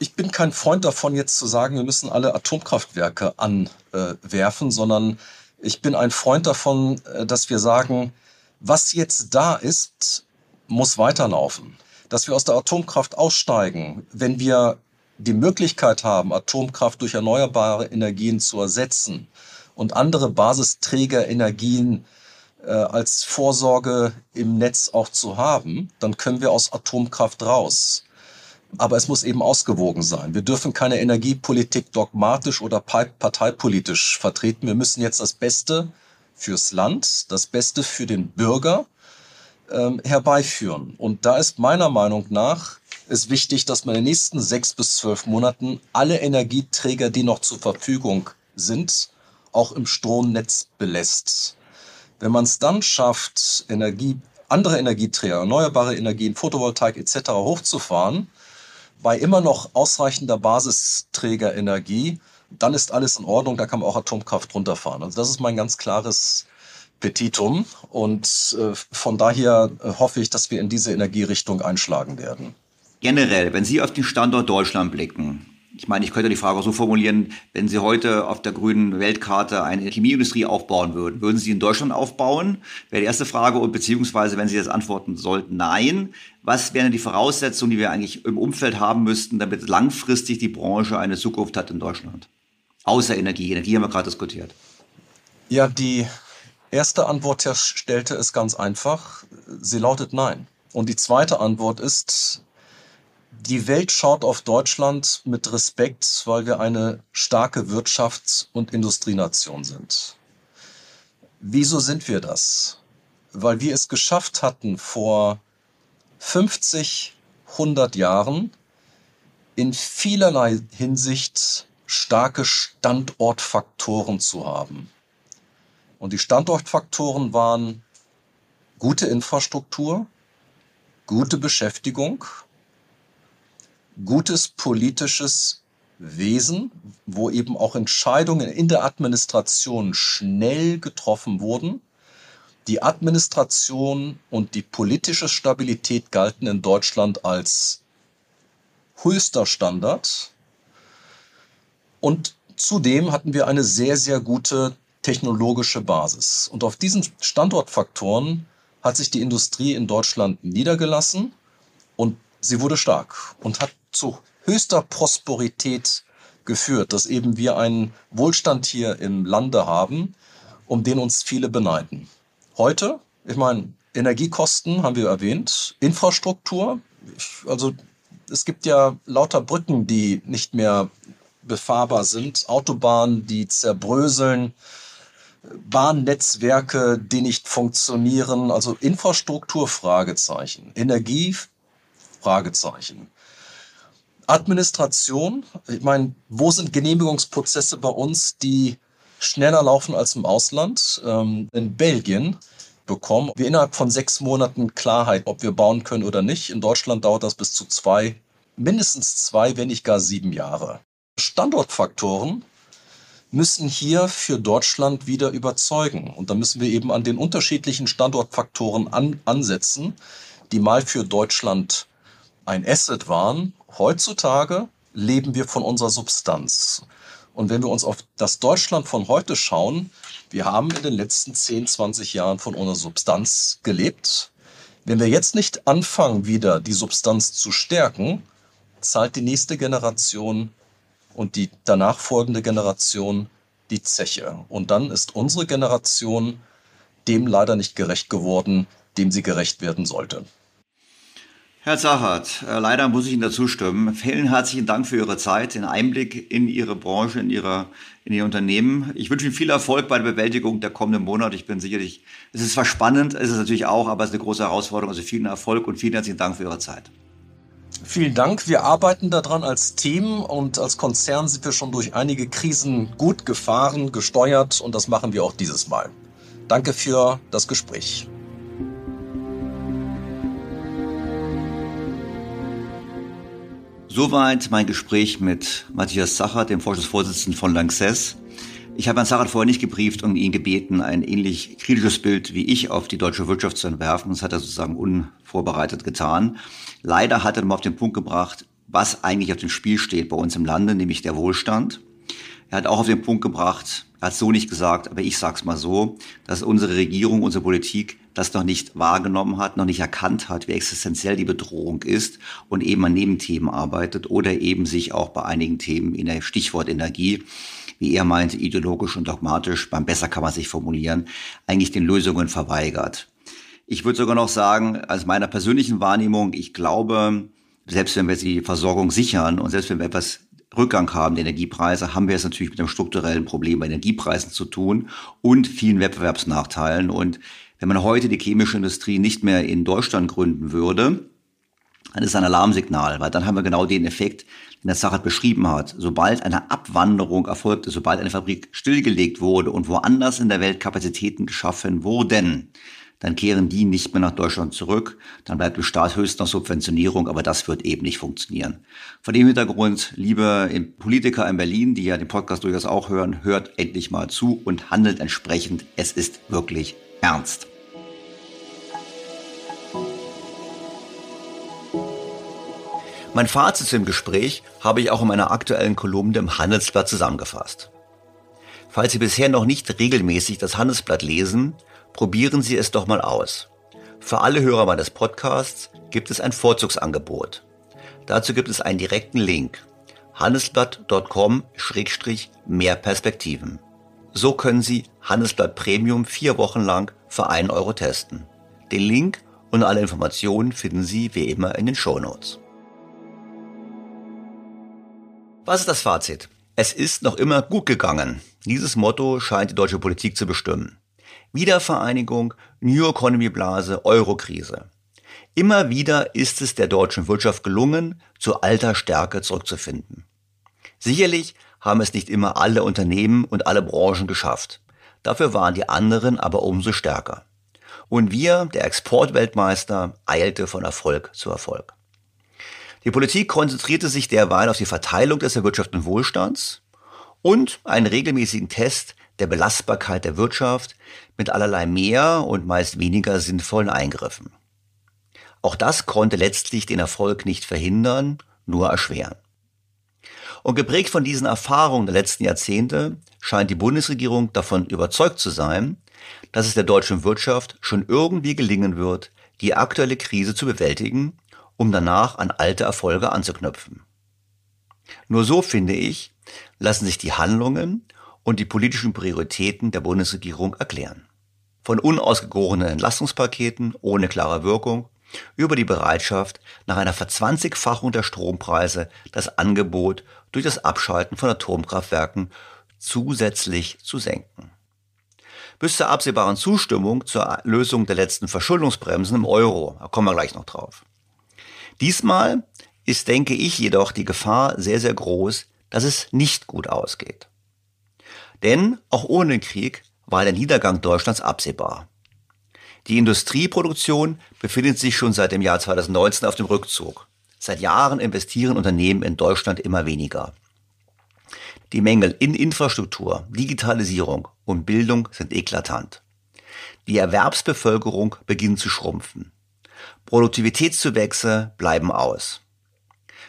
ich bin kein Freund davon, jetzt zu sagen, wir müssen alle Atomkraftwerke anwerfen, sondern Ich bin ein Freund davon, äh, dass wir sagen, was jetzt da ist, muss weiterlaufen. Dass wir aus der Atomkraft aussteigen, wenn wir die Möglichkeit haben, Atomkraft durch erneuerbare Energien zu ersetzen und andere Basisträgerenergien äh, als Vorsorge im Netz auch zu haben, dann können wir aus Atomkraft raus. Aber es muss eben ausgewogen sein. Wir dürfen keine Energiepolitik dogmatisch oder parteipolitisch vertreten. Wir müssen jetzt das Beste fürs Land, das Beste für den Bürger ähm, herbeiführen. Und da ist meiner Meinung nach ist wichtig, dass man in den nächsten sechs bis zwölf Monaten alle Energieträger, die noch zur Verfügung sind, auch im Stromnetz belässt. Wenn man es dann schafft, Energie, andere Energieträger, erneuerbare Energien, Photovoltaik etc. hochzufahren, bei immer noch ausreichender Basisträgerenergie, dann ist alles in Ordnung, da kann man auch Atomkraft runterfahren. Also das ist mein ganz klares Petitum und äh, von daher äh, hoffe ich, dass wir in diese Energierichtung einschlagen werden. Generell, wenn Sie auf den Standort Deutschland blicken, ich meine, ich könnte die Frage auch so formulieren, wenn Sie heute auf der grünen Weltkarte eine Chemieindustrie aufbauen würden, würden Sie in Deutschland aufbauen? Wäre die erste Frage. Und beziehungsweise, wenn Sie jetzt antworten sollten, nein, was wären die Voraussetzungen, die wir eigentlich im Umfeld haben müssten, damit langfristig die Branche eine Zukunft hat in Deutschland? Außer Energie. Energie haben wir gerade diskutiert. Ja, die erste Antwort stellte es ganz einfach. Sie lautet nein. Und die zweite Antwort ist, die Welt schaut auf Deutschland mit Respekt, weil wir eine starke Wirtschafts- und Industrienation sind. Wieso sind wir das? Weil wir es geschafft hatten, vor 50, 100 Jahren in vielerlei Hinsicht starke Standortfaktoren zu haben. Und die Standortfaktoren waren gute Infrastruktur, gute Beschäftigung, gutes politisches Wesen, wo eben auch Entscheidungen in der Administration schnell getroffen wurden. Die Administration und die politische Stabilität galten in Deutschland als höchster Standard. Und zudem hatten wir eine sehr, sehr gute technologische Basis. Und auf diesen Standortfaktoren hat sich die Industrie in Deutschland niedergelassen und sie wurde stark und hat zu höchster Prosperität geführt, dass eben wir einen Wohlstand hier im Lande haben, um den uns viele beneiden. Heute, ich meine, Energiekosten haben wir erwähnt, Infrastruktur, also es gibt ja lauter Brücken, die nicht mehr befahrbar sind, Autobahnen, die zerbröseln, Bahnnetzwerke, die nicht funktionieren, also Infrastruktur Fragezeichen, Energie Fragezeichen. Administration, ich meine, wo sind Genehmigungsprozesse bei uns, die schneller laufen als im Ausland? Ähm, in Belgien bekommen wir innerhalb von sechs Monaten Klarheit, ob wir bauen können oder nicht. In Deutschland dauert das bis zu zwei, mindestens zwei, wenn nicht gar sieben Jahre. Standortfaktoren müssen hier für Deutschland wieder überzeugen. Und da müssen wir eben an den unterschiedlichen Standortfaktoren an, ansetzen, die mal für Deutschland ein Asset waren heutzutage leben wir von unserer Substanz. Und wenn wir uns auf das Deutschland von heute schauen, wir haben in den letzten 10, 20 Jahren von unserer Substanz gelebt. Wenn wir jetzt nicht anfangen, wieder die Substanz zu stärken, zahlt die nächste Generation und die danach folgende Generation die Zeche. Und dann ist unsere Generation dem leider nicht gerecht geworden, dem sie gerecht werden sollte. Herr Zachert, äh, leider muss ich Ihnen dazu stimmen. Vielen herzlichen Dank für Ihre Zeit, den Einblick in Ihre Branche, in, Ihre, in Ihr Unternehmen. Ich wünsche Ihnen viel Erfolg bei der Bewältigung der kommenden Monate. Ich bin sicherlich, es ist zwar spannend, es ist natürlich auch, aber es ist eine große Herausforderung. Also vielen Erfolg und vielen herzlichen Dank für Ihre Zeit. Vielen Dank. Wir arbeiten daran als Team und als Konzern sind wir schon durch einige Krisen gut gefahren, gesteuert und das machen wir auch dieses Mal. Danke für das Gespräch. Soweit mein Gespräch mit Matthias Sacher, dem Vorstandsvorsitzenden von Lanxess. Ich habe Herrn Sacher vorher nicht gebrieft und ihn gebeten, ein ähnlich kritisches Bild wie ich auf die deutsche Wirtschaft zu entwerfen. Das hat er sozusagen unvorbereitet getan. Leider hat er mal auf den Punkt gebracht, was eigentlich auf dem Spiel steht bei uns im Lande, nämlich der Wohlstand. Er hat auch auf den Punkt gebracht, er hat so nicht gesagt, aber ich sag's mal so, dass unsere Regierung, unsere Politik das noch nicht wahrgenommen hat, noch nicht erkannt hat, wie existenziell die Bedrohung ist und eben an Nebenthemen arbeitet oder eben sich auch bei einigen Themen in der Stichwort Energie, wie er meinte, ideologisch und dogmatisch, beim besser kann man sich formulieren, eigentlich den Lösungen verweigert. Ich würde sogar noch sagen, als meiner persönlichen Wahrnehmung, ich glaube, selbst wenn wir die Versorgung sichern und selbst wenn wir etwas Rückgang haben, die Energiepreise, haben wir es natürlich mit einem strukturellen Problem bei Energiepreisen zu tun und vielen Wettbewerbsnachteilen. Und wenn man heute die chemische Industrie nicht mehr in Deutschland gründen würde, dann ist ein Alarmsignal, weil dann haben wir genau den Effekt, den der Sacher beschrieben hat. Sobald eine Abwanderung erfolgte, sobald eine Fabrik stillgelegt wurde und woanders in der Welt Kapazitäten geschaffen wurden, dann kehren die nicht mehr nach Deutschland zurück. Dann bleibt im Staat höchstens noch Subventionierung, aber das wird eben nicht funktionieren. Vor dem Hintergrund, liebe Politiker in Berlin, die ja den Podcast durchaus auch hören, hört endlich mal zu und handelt entsprechend. Es ist wirklich ernst. Mein Fazit zum Gespräch habe ich auch in meiner aktuellen Kolumne im Handelsblatt zusammengefasst. Falls Sie bisher noch nicht regelmäßig das Handelsblatt lesen, Probieren Sie es doch mal aus. Für alle Hörer meines Podcasts gibt es ein Vorzugsangebot. Dazu gibt es einen direkten Link. handelsblatt.com-mehr Perspektiven. So können Sie Handelsblatt Premium vier Wochen lang für einen Euro testen. Den Link und alle Informationen finden Sie wie immer in den Show Notes. Was ist das Fazit? Es ist noch immer gut gegangen. Dieses Motto scheint die deutsche Politik zu bestimmen. Wiedervereinigung, New Economy Blase, Eurokrise. Immer wieder ist es der deutschen Wirtschaft gelungen, zu alter Stärke zurückzufinden. Sicherlich haben es nicht immer alle Unternehmen und alle Branchen geschafft. Dafür waren die anderen aber umso stärker. Und wir, der Exportweltmeister, eilte von Erfolg zu Erfolg. Die Politik konzentrierte sich derweil auf die Verteilung des erwirtschafteten Wohlstands und einen regelmäßigen Test der Belastbarkeit der Wirtschaft mit allerlei mehr und meist weniger sinnvollen Eingriffen. Auch das konnte letztlich den Erfolg nicht verhindern, nur erschweren. Und geprägt von diesen Erfahrungen der letzten Jahrzehnte scheint die Bundesregierung davon überzeugt zu sein, dass es der deutschen Wirtschaft schon irgendwie gelingen wird, die aktuelle Krise zu bewältigen, um danach an alte Erfolge anzuknüpfen. Nur so, finde ich, lassen sich die Handlungen und die politischen Prioritäten der Bundesregierung erklären. Von unausgegorenen Entlastungspaketen ohne klare Wirkung über die Bereitschaft, nach einer Verzwanzigfachung der Strompreise das Angebot durch das Abschalten von Atomkraftwerken zusätzlich zu senken. Bis zur absehbaren Zustimmung zur Lösung der letzten Verschuldungsbremsen im Euro, da kommen wir gleich noch drauf. Diesmal ist, denke ich, jedoch die Gefahr sehr, sehr groß, dass es nicht gut ausgeht. Denn auch ohne den Krieg war der Niedergang Deutschlands absehbar. Die Industrieproduktion befindet sich schon seit dem Jahr 2019 auf dem Rückzug. Seit Jahren investieren Unternehmen in Deutschland immer weniger. Die Mängel in Infrastruktur, Digitalisierung und Bildung sind eklatant. Die Erwerbsbevölkerung beginnt zu schrumpfen. Produktivitätszuwächse bleiben aus.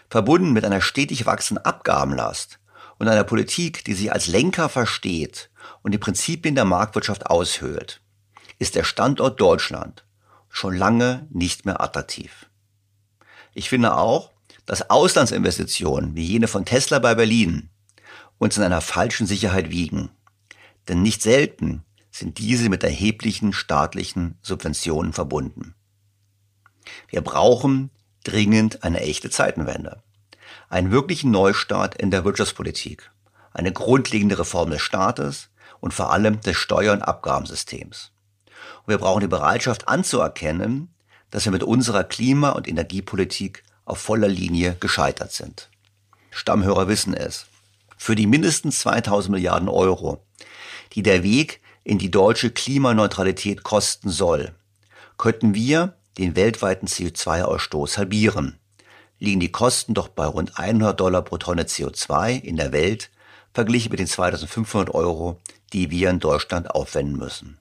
Verbunden mit einer stetig wachsenden Abgabenlast und einer Politik, die sich als Lenker versteht und die Prinzipien der Marktwirtschaft aushöhlt, ist der Standort Deutschland schon lange nicht mehr attraktiv. Ich finde auch, dass Auslandsinvestitionen wie jene von Tesla bei Berlin uns in einer falschen Sicherheit wiegen. Denn nicht selten sind diese mit erheblichen staatlichen Subventionen verbunden. Wir brauchen dringend eine echte Zeitenwende einen wirklichen Neustart in der Wirtschaftspolitik, eine grundlegende Reform des Staates und vor allem des Steuer- und Abgabensystems. Und wir brauchen die Bereitschaft anzuerkennen, dass wir mit unserer Klima- und Energiepolitik auf voller Linie gescheitert sind. Stammhörer wissen es. Für die mindestens 2000 Milliarden Euro, die der Weg in die deutsche Klimaneutralität kosten soll, könnten wir den weltweiten CO2-Ausstoß halbieren liegen die Kosten doch bei rund 100 Dollar pro Tonne CO2 in der Welt, verglichen mit den 2500 Euro, die wir in Deutschland aufwenden müssen.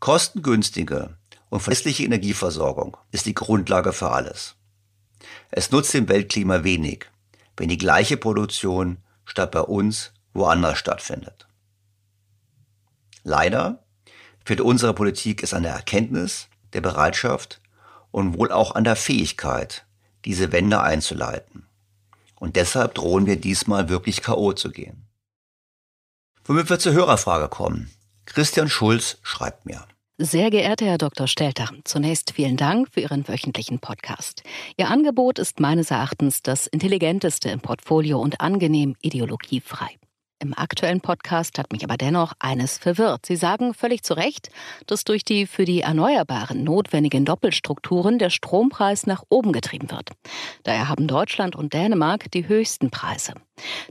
Kostengünstige und verlässliche Energieversorgung ist die Grundlage für alles. Es nutzt dem Weltklima wenig, wenn die gleiche Produktion statt bei uns woanders stattfindet. Leider fehlt unserer Politik es an der Erkenntnis, der Bereitschaft und wohl auch an der Fähigkeit, diese Wende einzuleiten. Und deshalb drohen wir diesmal wirklich K.O. zu gehen. Womit wir zur Hörerfrage kommen. Christian Schulz schreibt mir. Sehr geehrter Herr Dr. Stelter, zunächst vielen Dank für Ihren wöchentlichen Podcast. Ihr Angebot ist meines Erachtens das intelligenteste im Portfolio und angenehm ideologiefrei. Im aktuellen Podcast hat mich aber dennoch eines verwirrt. Sie sagen völlig zu Recht, dass durch die für die Erneuerbaren notwendigen Doppelstrukturen der Strompreis nach oben getrieben wird. Daher haben Deutschland und Dänemark die höchsten Preise.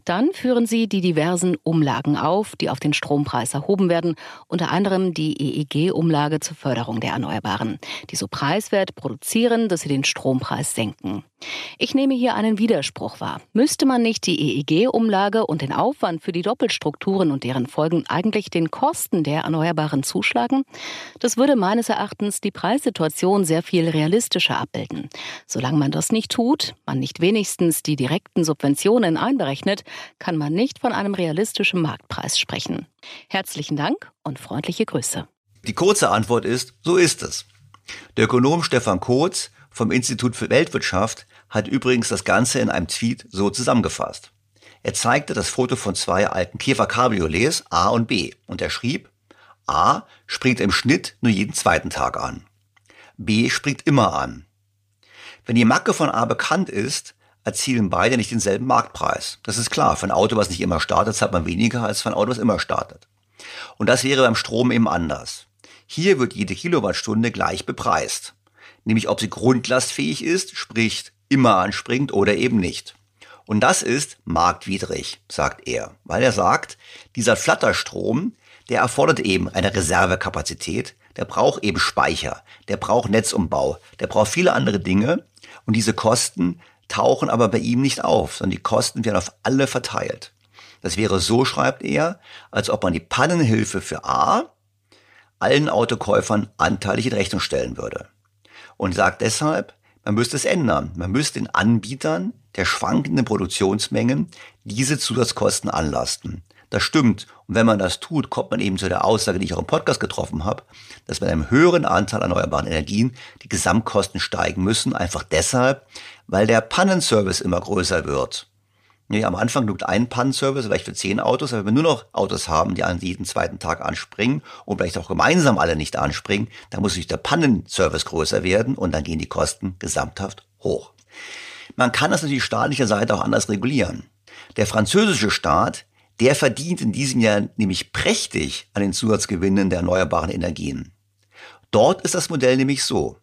Dann führen sie die diversen Umlagen auf, die auf den Strompreis erhoben werden, unter anderem die EEG-Umlage zur Förderung der Erneuerbaren, die so preiswert produzieren, dass sie den Strompreis senken. Ich nehme hier einen Widerspruch wahr. Müsste man nicht die EEG-Umlage und den Aufwand für die Doppelstrukturen und deren Folgen eigentlich den Kosten der Erneuerbaren zuschlagen? Das würde meines Erachtens die Preissituation sehr viel realistischer abbilden. Solange man das nicht tut, man nicht wenigstens die direkten Subventionen einberechnet, kann man nicht von einem realistischen Marktpreis sprechen. Herzlichen Dank und freundliche Grüße. Die kurze Antwort ist, so ist es. Der Ökonom Stefan Kotz vom Institut für Weltwirtschaft hat übrigens das Ganze in einem Tweet so zusammengefasst. Er zeigte das Foto von zwei alten Käfer Cabriolets A und B und er schrieb, A springt im Schnitt nur jeden zweiten Tag an. B springt immer an. Wenn die Macke von A bekannt ist, erzielen beide nicht denselben Marktpreis. Das ist klar. Für ein Auto, was nicht immer startet, zahlt man weniger als für ein Auto, was immer startet. Und das wäre beim Strom eben anders. Hier wird jede Kilowattstunde gleich bepreist. Nämlich ob sie grundlastfähig ist, sprich immer anspringt oder eben nicht. Und das ist marktwidrig, sagt er, weil er sagt, dieser Flatterstrom, der erfordert eben eine Reservekapazität, der braucht eben Speicher, der braucht Netzumbau, der braucht viele andere Dinge und diese Kosten tauchen aber bei ihm nicht auf, sondern die Kosten werden auf alle verteilt. Das wäre so, schreibt er, als ob man die Pannenhilfe für A allen Autokäufern anteilig in Rechnung stellen würde. Und sagt deshalb, man müsste es ändern. Man müsste den Anbietern der schwankenden Produktionsmengen diese Zusatzkosten anlasten. Das stimmt. Und wenn man das tut, kommt man eben zu der Aussage, die ich auch im Podcast getroffen habe, dass bei einem höheren Anteil erneuerbaren Energien die Gesamtkosten steigen müssen, einfach deshalb, weil der Pannenservice immer größer wird. Am Anfang genügt ein Pannenservice, vielleicht für zehn Autos, aber wenn wir nur noch Autos haben, die an jeden zweiten Tag anspringen und vielleicht auch gemeinsam alle nicht anspringen, dann muss sich der Pannenservice größer werden und dann gehen die Kosten gesamthaft hoch. Man kann das natürlich staatlicher Seite auch anders regulieren. Der französische Staat, der verdient in diesem Jahr nämlich prächtig an den Zusatzgewinnen der erneuerbaren Energien. Dort ist das Modell nämlich so.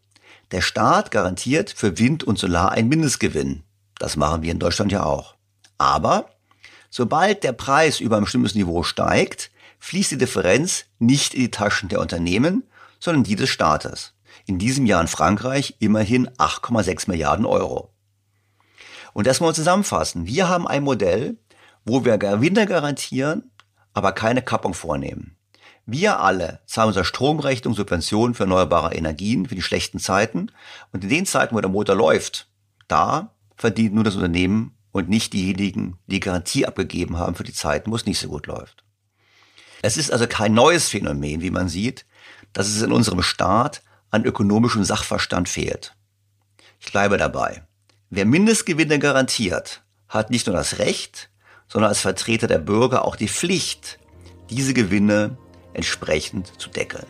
Der Staat garantiert für Wind und Solar einen Mindestgewinn. Das machen wir in Deutschland ja auch. Aber sobald der Preis über ein bestimmtes Niveau steigt, fließt die Differenz nicht in die Taschen der Unternehmen, sondern die des Staates. In diesem Jahr in Frankreich immerhin 8,6 Milliarden Euro. Und das mal zusammenfassen. Wir haben ein Modell, wo wir Gewinne garantieren, aber keine Kappung vornehmen. Wir alle zahlen unsere Stromrechnung, Subventionen für erneuerbare Energien für die schlechten Zeiten. Und in den Zeiten, wo der Motor läuft, da verdient nur das Unternehmen und nicht diejenigen, die Garantie abgegeben haben für die Zeiten, wo es nicht so gut läuft. Es ist also kein neues Phänomen, wie man sieht, dass es in unserem Staat an ökonomischem Sachverstand fehlt. Ich bleibe dabei. Wer Mindestgewinne garantiert, hat nicht nur das Recht, sondern als Vertreter der Bürger auch die Pflicht, diese Gewinne entsprechend zu deckeln.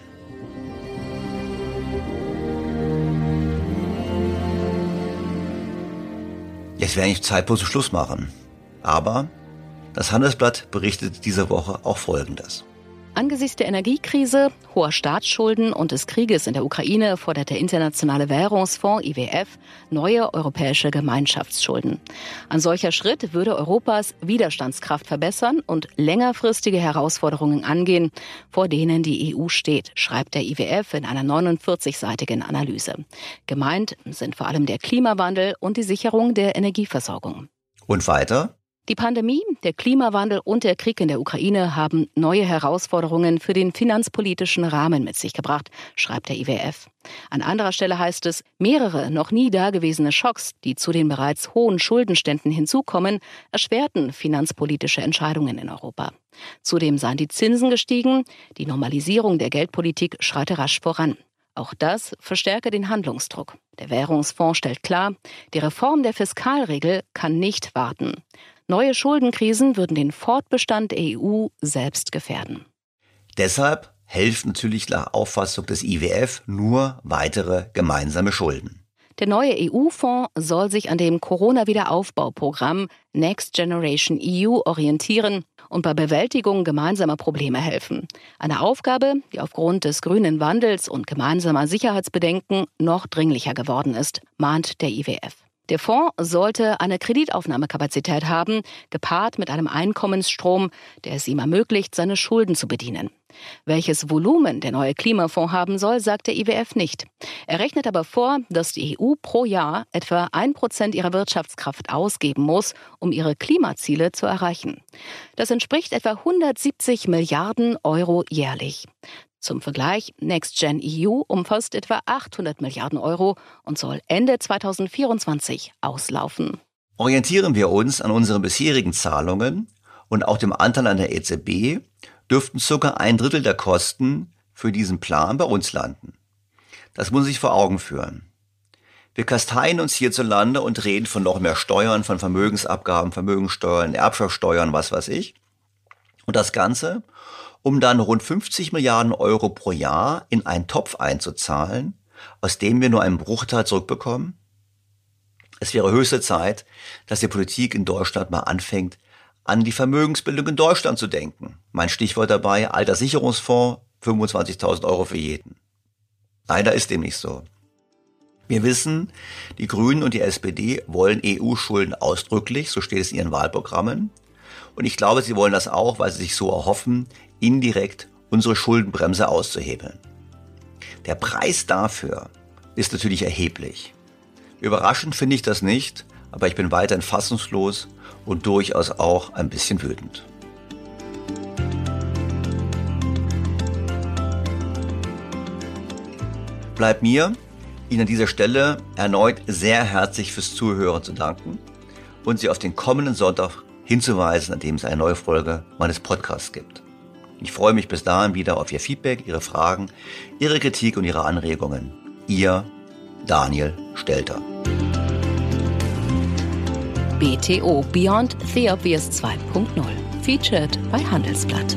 Jetzt wäre eigentlich Zeit, zu Schluss machen. Aber das Handelsblatt berichtet diese Woche auch Folgendes. Angesichts der Energiekrise, hoher Staatsschulden und des Krieges in der Ukraine fordert der Internationale Währungsfonds IWF neue europäische Gemeinschaftsschulden. Ein solcher Schritt würde Europas Widerstandskraft verbessern und längerfristige Herausforderungen angehen, vor denen die EU steht, schreibt der IWF in einer 49-seitigen Analyse. Gemeint sind vor allem der Klimawandel und die Sicherung der Energieversorgung. Und weiter? Die Pandemie, der Klimawandel und der Krieg in der Ukraine haben neue Herausforderungen für den finanzpolitischen Rahmen mit sich gebracht, schreibt der IWF. An anderer Stelle heißt es, mehrere noch nie dagewesene Schocks, die zu den bereits hohen Schuldenständen hinzukommen, erschwerten finanzpolitische Entscheidungen in Europa. Zudem seien die Zinsen gestiegen, die Normalisierung der Geldpolitik schreite rasch voran. Auch das verstärke den Handlungsdruck. Der Währungsfonds stellt klar, die Reform der Fiskalregel kann nicht warten. Neue Schuldenkrisen würden den Fortbestand der EU selbst gefährden. Deshalb helfen natürlich nach Auffassung des IWF nur weitere gemeinsame Schulden. Der neue EU-Fonds soll sich an dem Corona-Wiederaufbauprogramm Next Generation EU orientieren und bei Bewältigung gemeinsamer Probleme helfen. Eine Aufgabe, die aufgrund des grünen Wandels und gemeinsamer Sicherheitsbedenken noch dringlicher geworden ist, mahnt der IWF. Der Fonds sollte eine Kreditaufnahmekapazität haben, gepaart mit einem Einkommensstrom, der es ihm ermöglicht, seine Schulden zu bedienen. Welches Volumen der neue Klimafonds haben soll, sagt der IWF nicht. Er rechnet aber vor, dass die EU pro Jahr etwa ein Prozent ihrer Wirtschaftskraft ausgeben muss, um ihre Klimaziele zu erreichen. Das entspricht etwa 170 Milliarden Euro jährlich. Zum Vergleich, NextGen EU umfasst etwa 800 Milliarden Euro und soll Ende 2024 auslaufen. Orientieren wir uns an unseren bisherigen Zahlungen und auch dem Anteil an der EZB, dürften circa ein Drittel der Kosten für diesen Plan bei uns landen. Das muss ich vor Augen führen. Wir kasteien uns hierzulande und reden von noch mehr Steuern, von Vermögensabgaben, Vermögensteuern, Erbschaftssteuern, was weiß ich. Und das Ganze, um dann rund 50 Milliarden Euro pro Jahr in einen Topf einzuzahlen, aus dem wir nur einen Bruchteil zurückbekommen? Es wäre höchste Zeit, dass die Politik in Deutschland mal anfängt, an die Vermögensbildung in Deutschland zu denken. Mein Stichwort dabei, Alterssicherungsfonds, 25.000 Euro für jeden. Leider ist dem nicht so. Wir wissen, die Grünen und die SPD wollen EU-Schulden ausdrücklich, so steht es in ihren Wahlprogrammen. Und ich glaube, sie wollen das auch, weil sie sich so erhoffen, indirekt unsere Schuldenbremse auszuhebeln. Der Preis dafür ist natürlich erheblich. Überraschend finde ich das nicht, aber ich bin weiterhin fassungslos und durchaus auch ein bisschen wütend. Bleibt mir, Ihnen an dieser Stelle erneut sehr herzlich fürs Zuhören zu danken und Sie auf den kommenden Sonntag hinzuweisen, an dem es eine neue Folge meines Podcasts gibt. Ich freue mich bis dahin wieder auf Ihr Feedback, Ihre Fragen, Ihre Kritik und Ihre Anregungen. Ihr Daniel Stelter. BTO Beyond the Obvious 2.0. Featured bei Handelsblatt.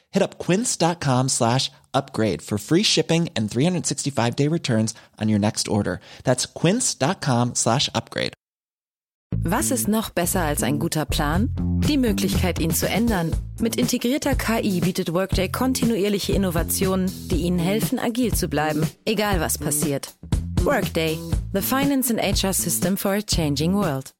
Hit up quince.com slash upgrade for free shipping and 365 day returns on your next order. That's quince.com slash upgrade. Was ist noch besser als ein guter Plan? Die Möglichkeit, ihn zu ändern. Mit integrierter KI bietet Workday kontinuierliche Innovationen, die Ihnen helfen, agil zu bleiben, egal was passiert. Workday, the finance and HR system for a changing world.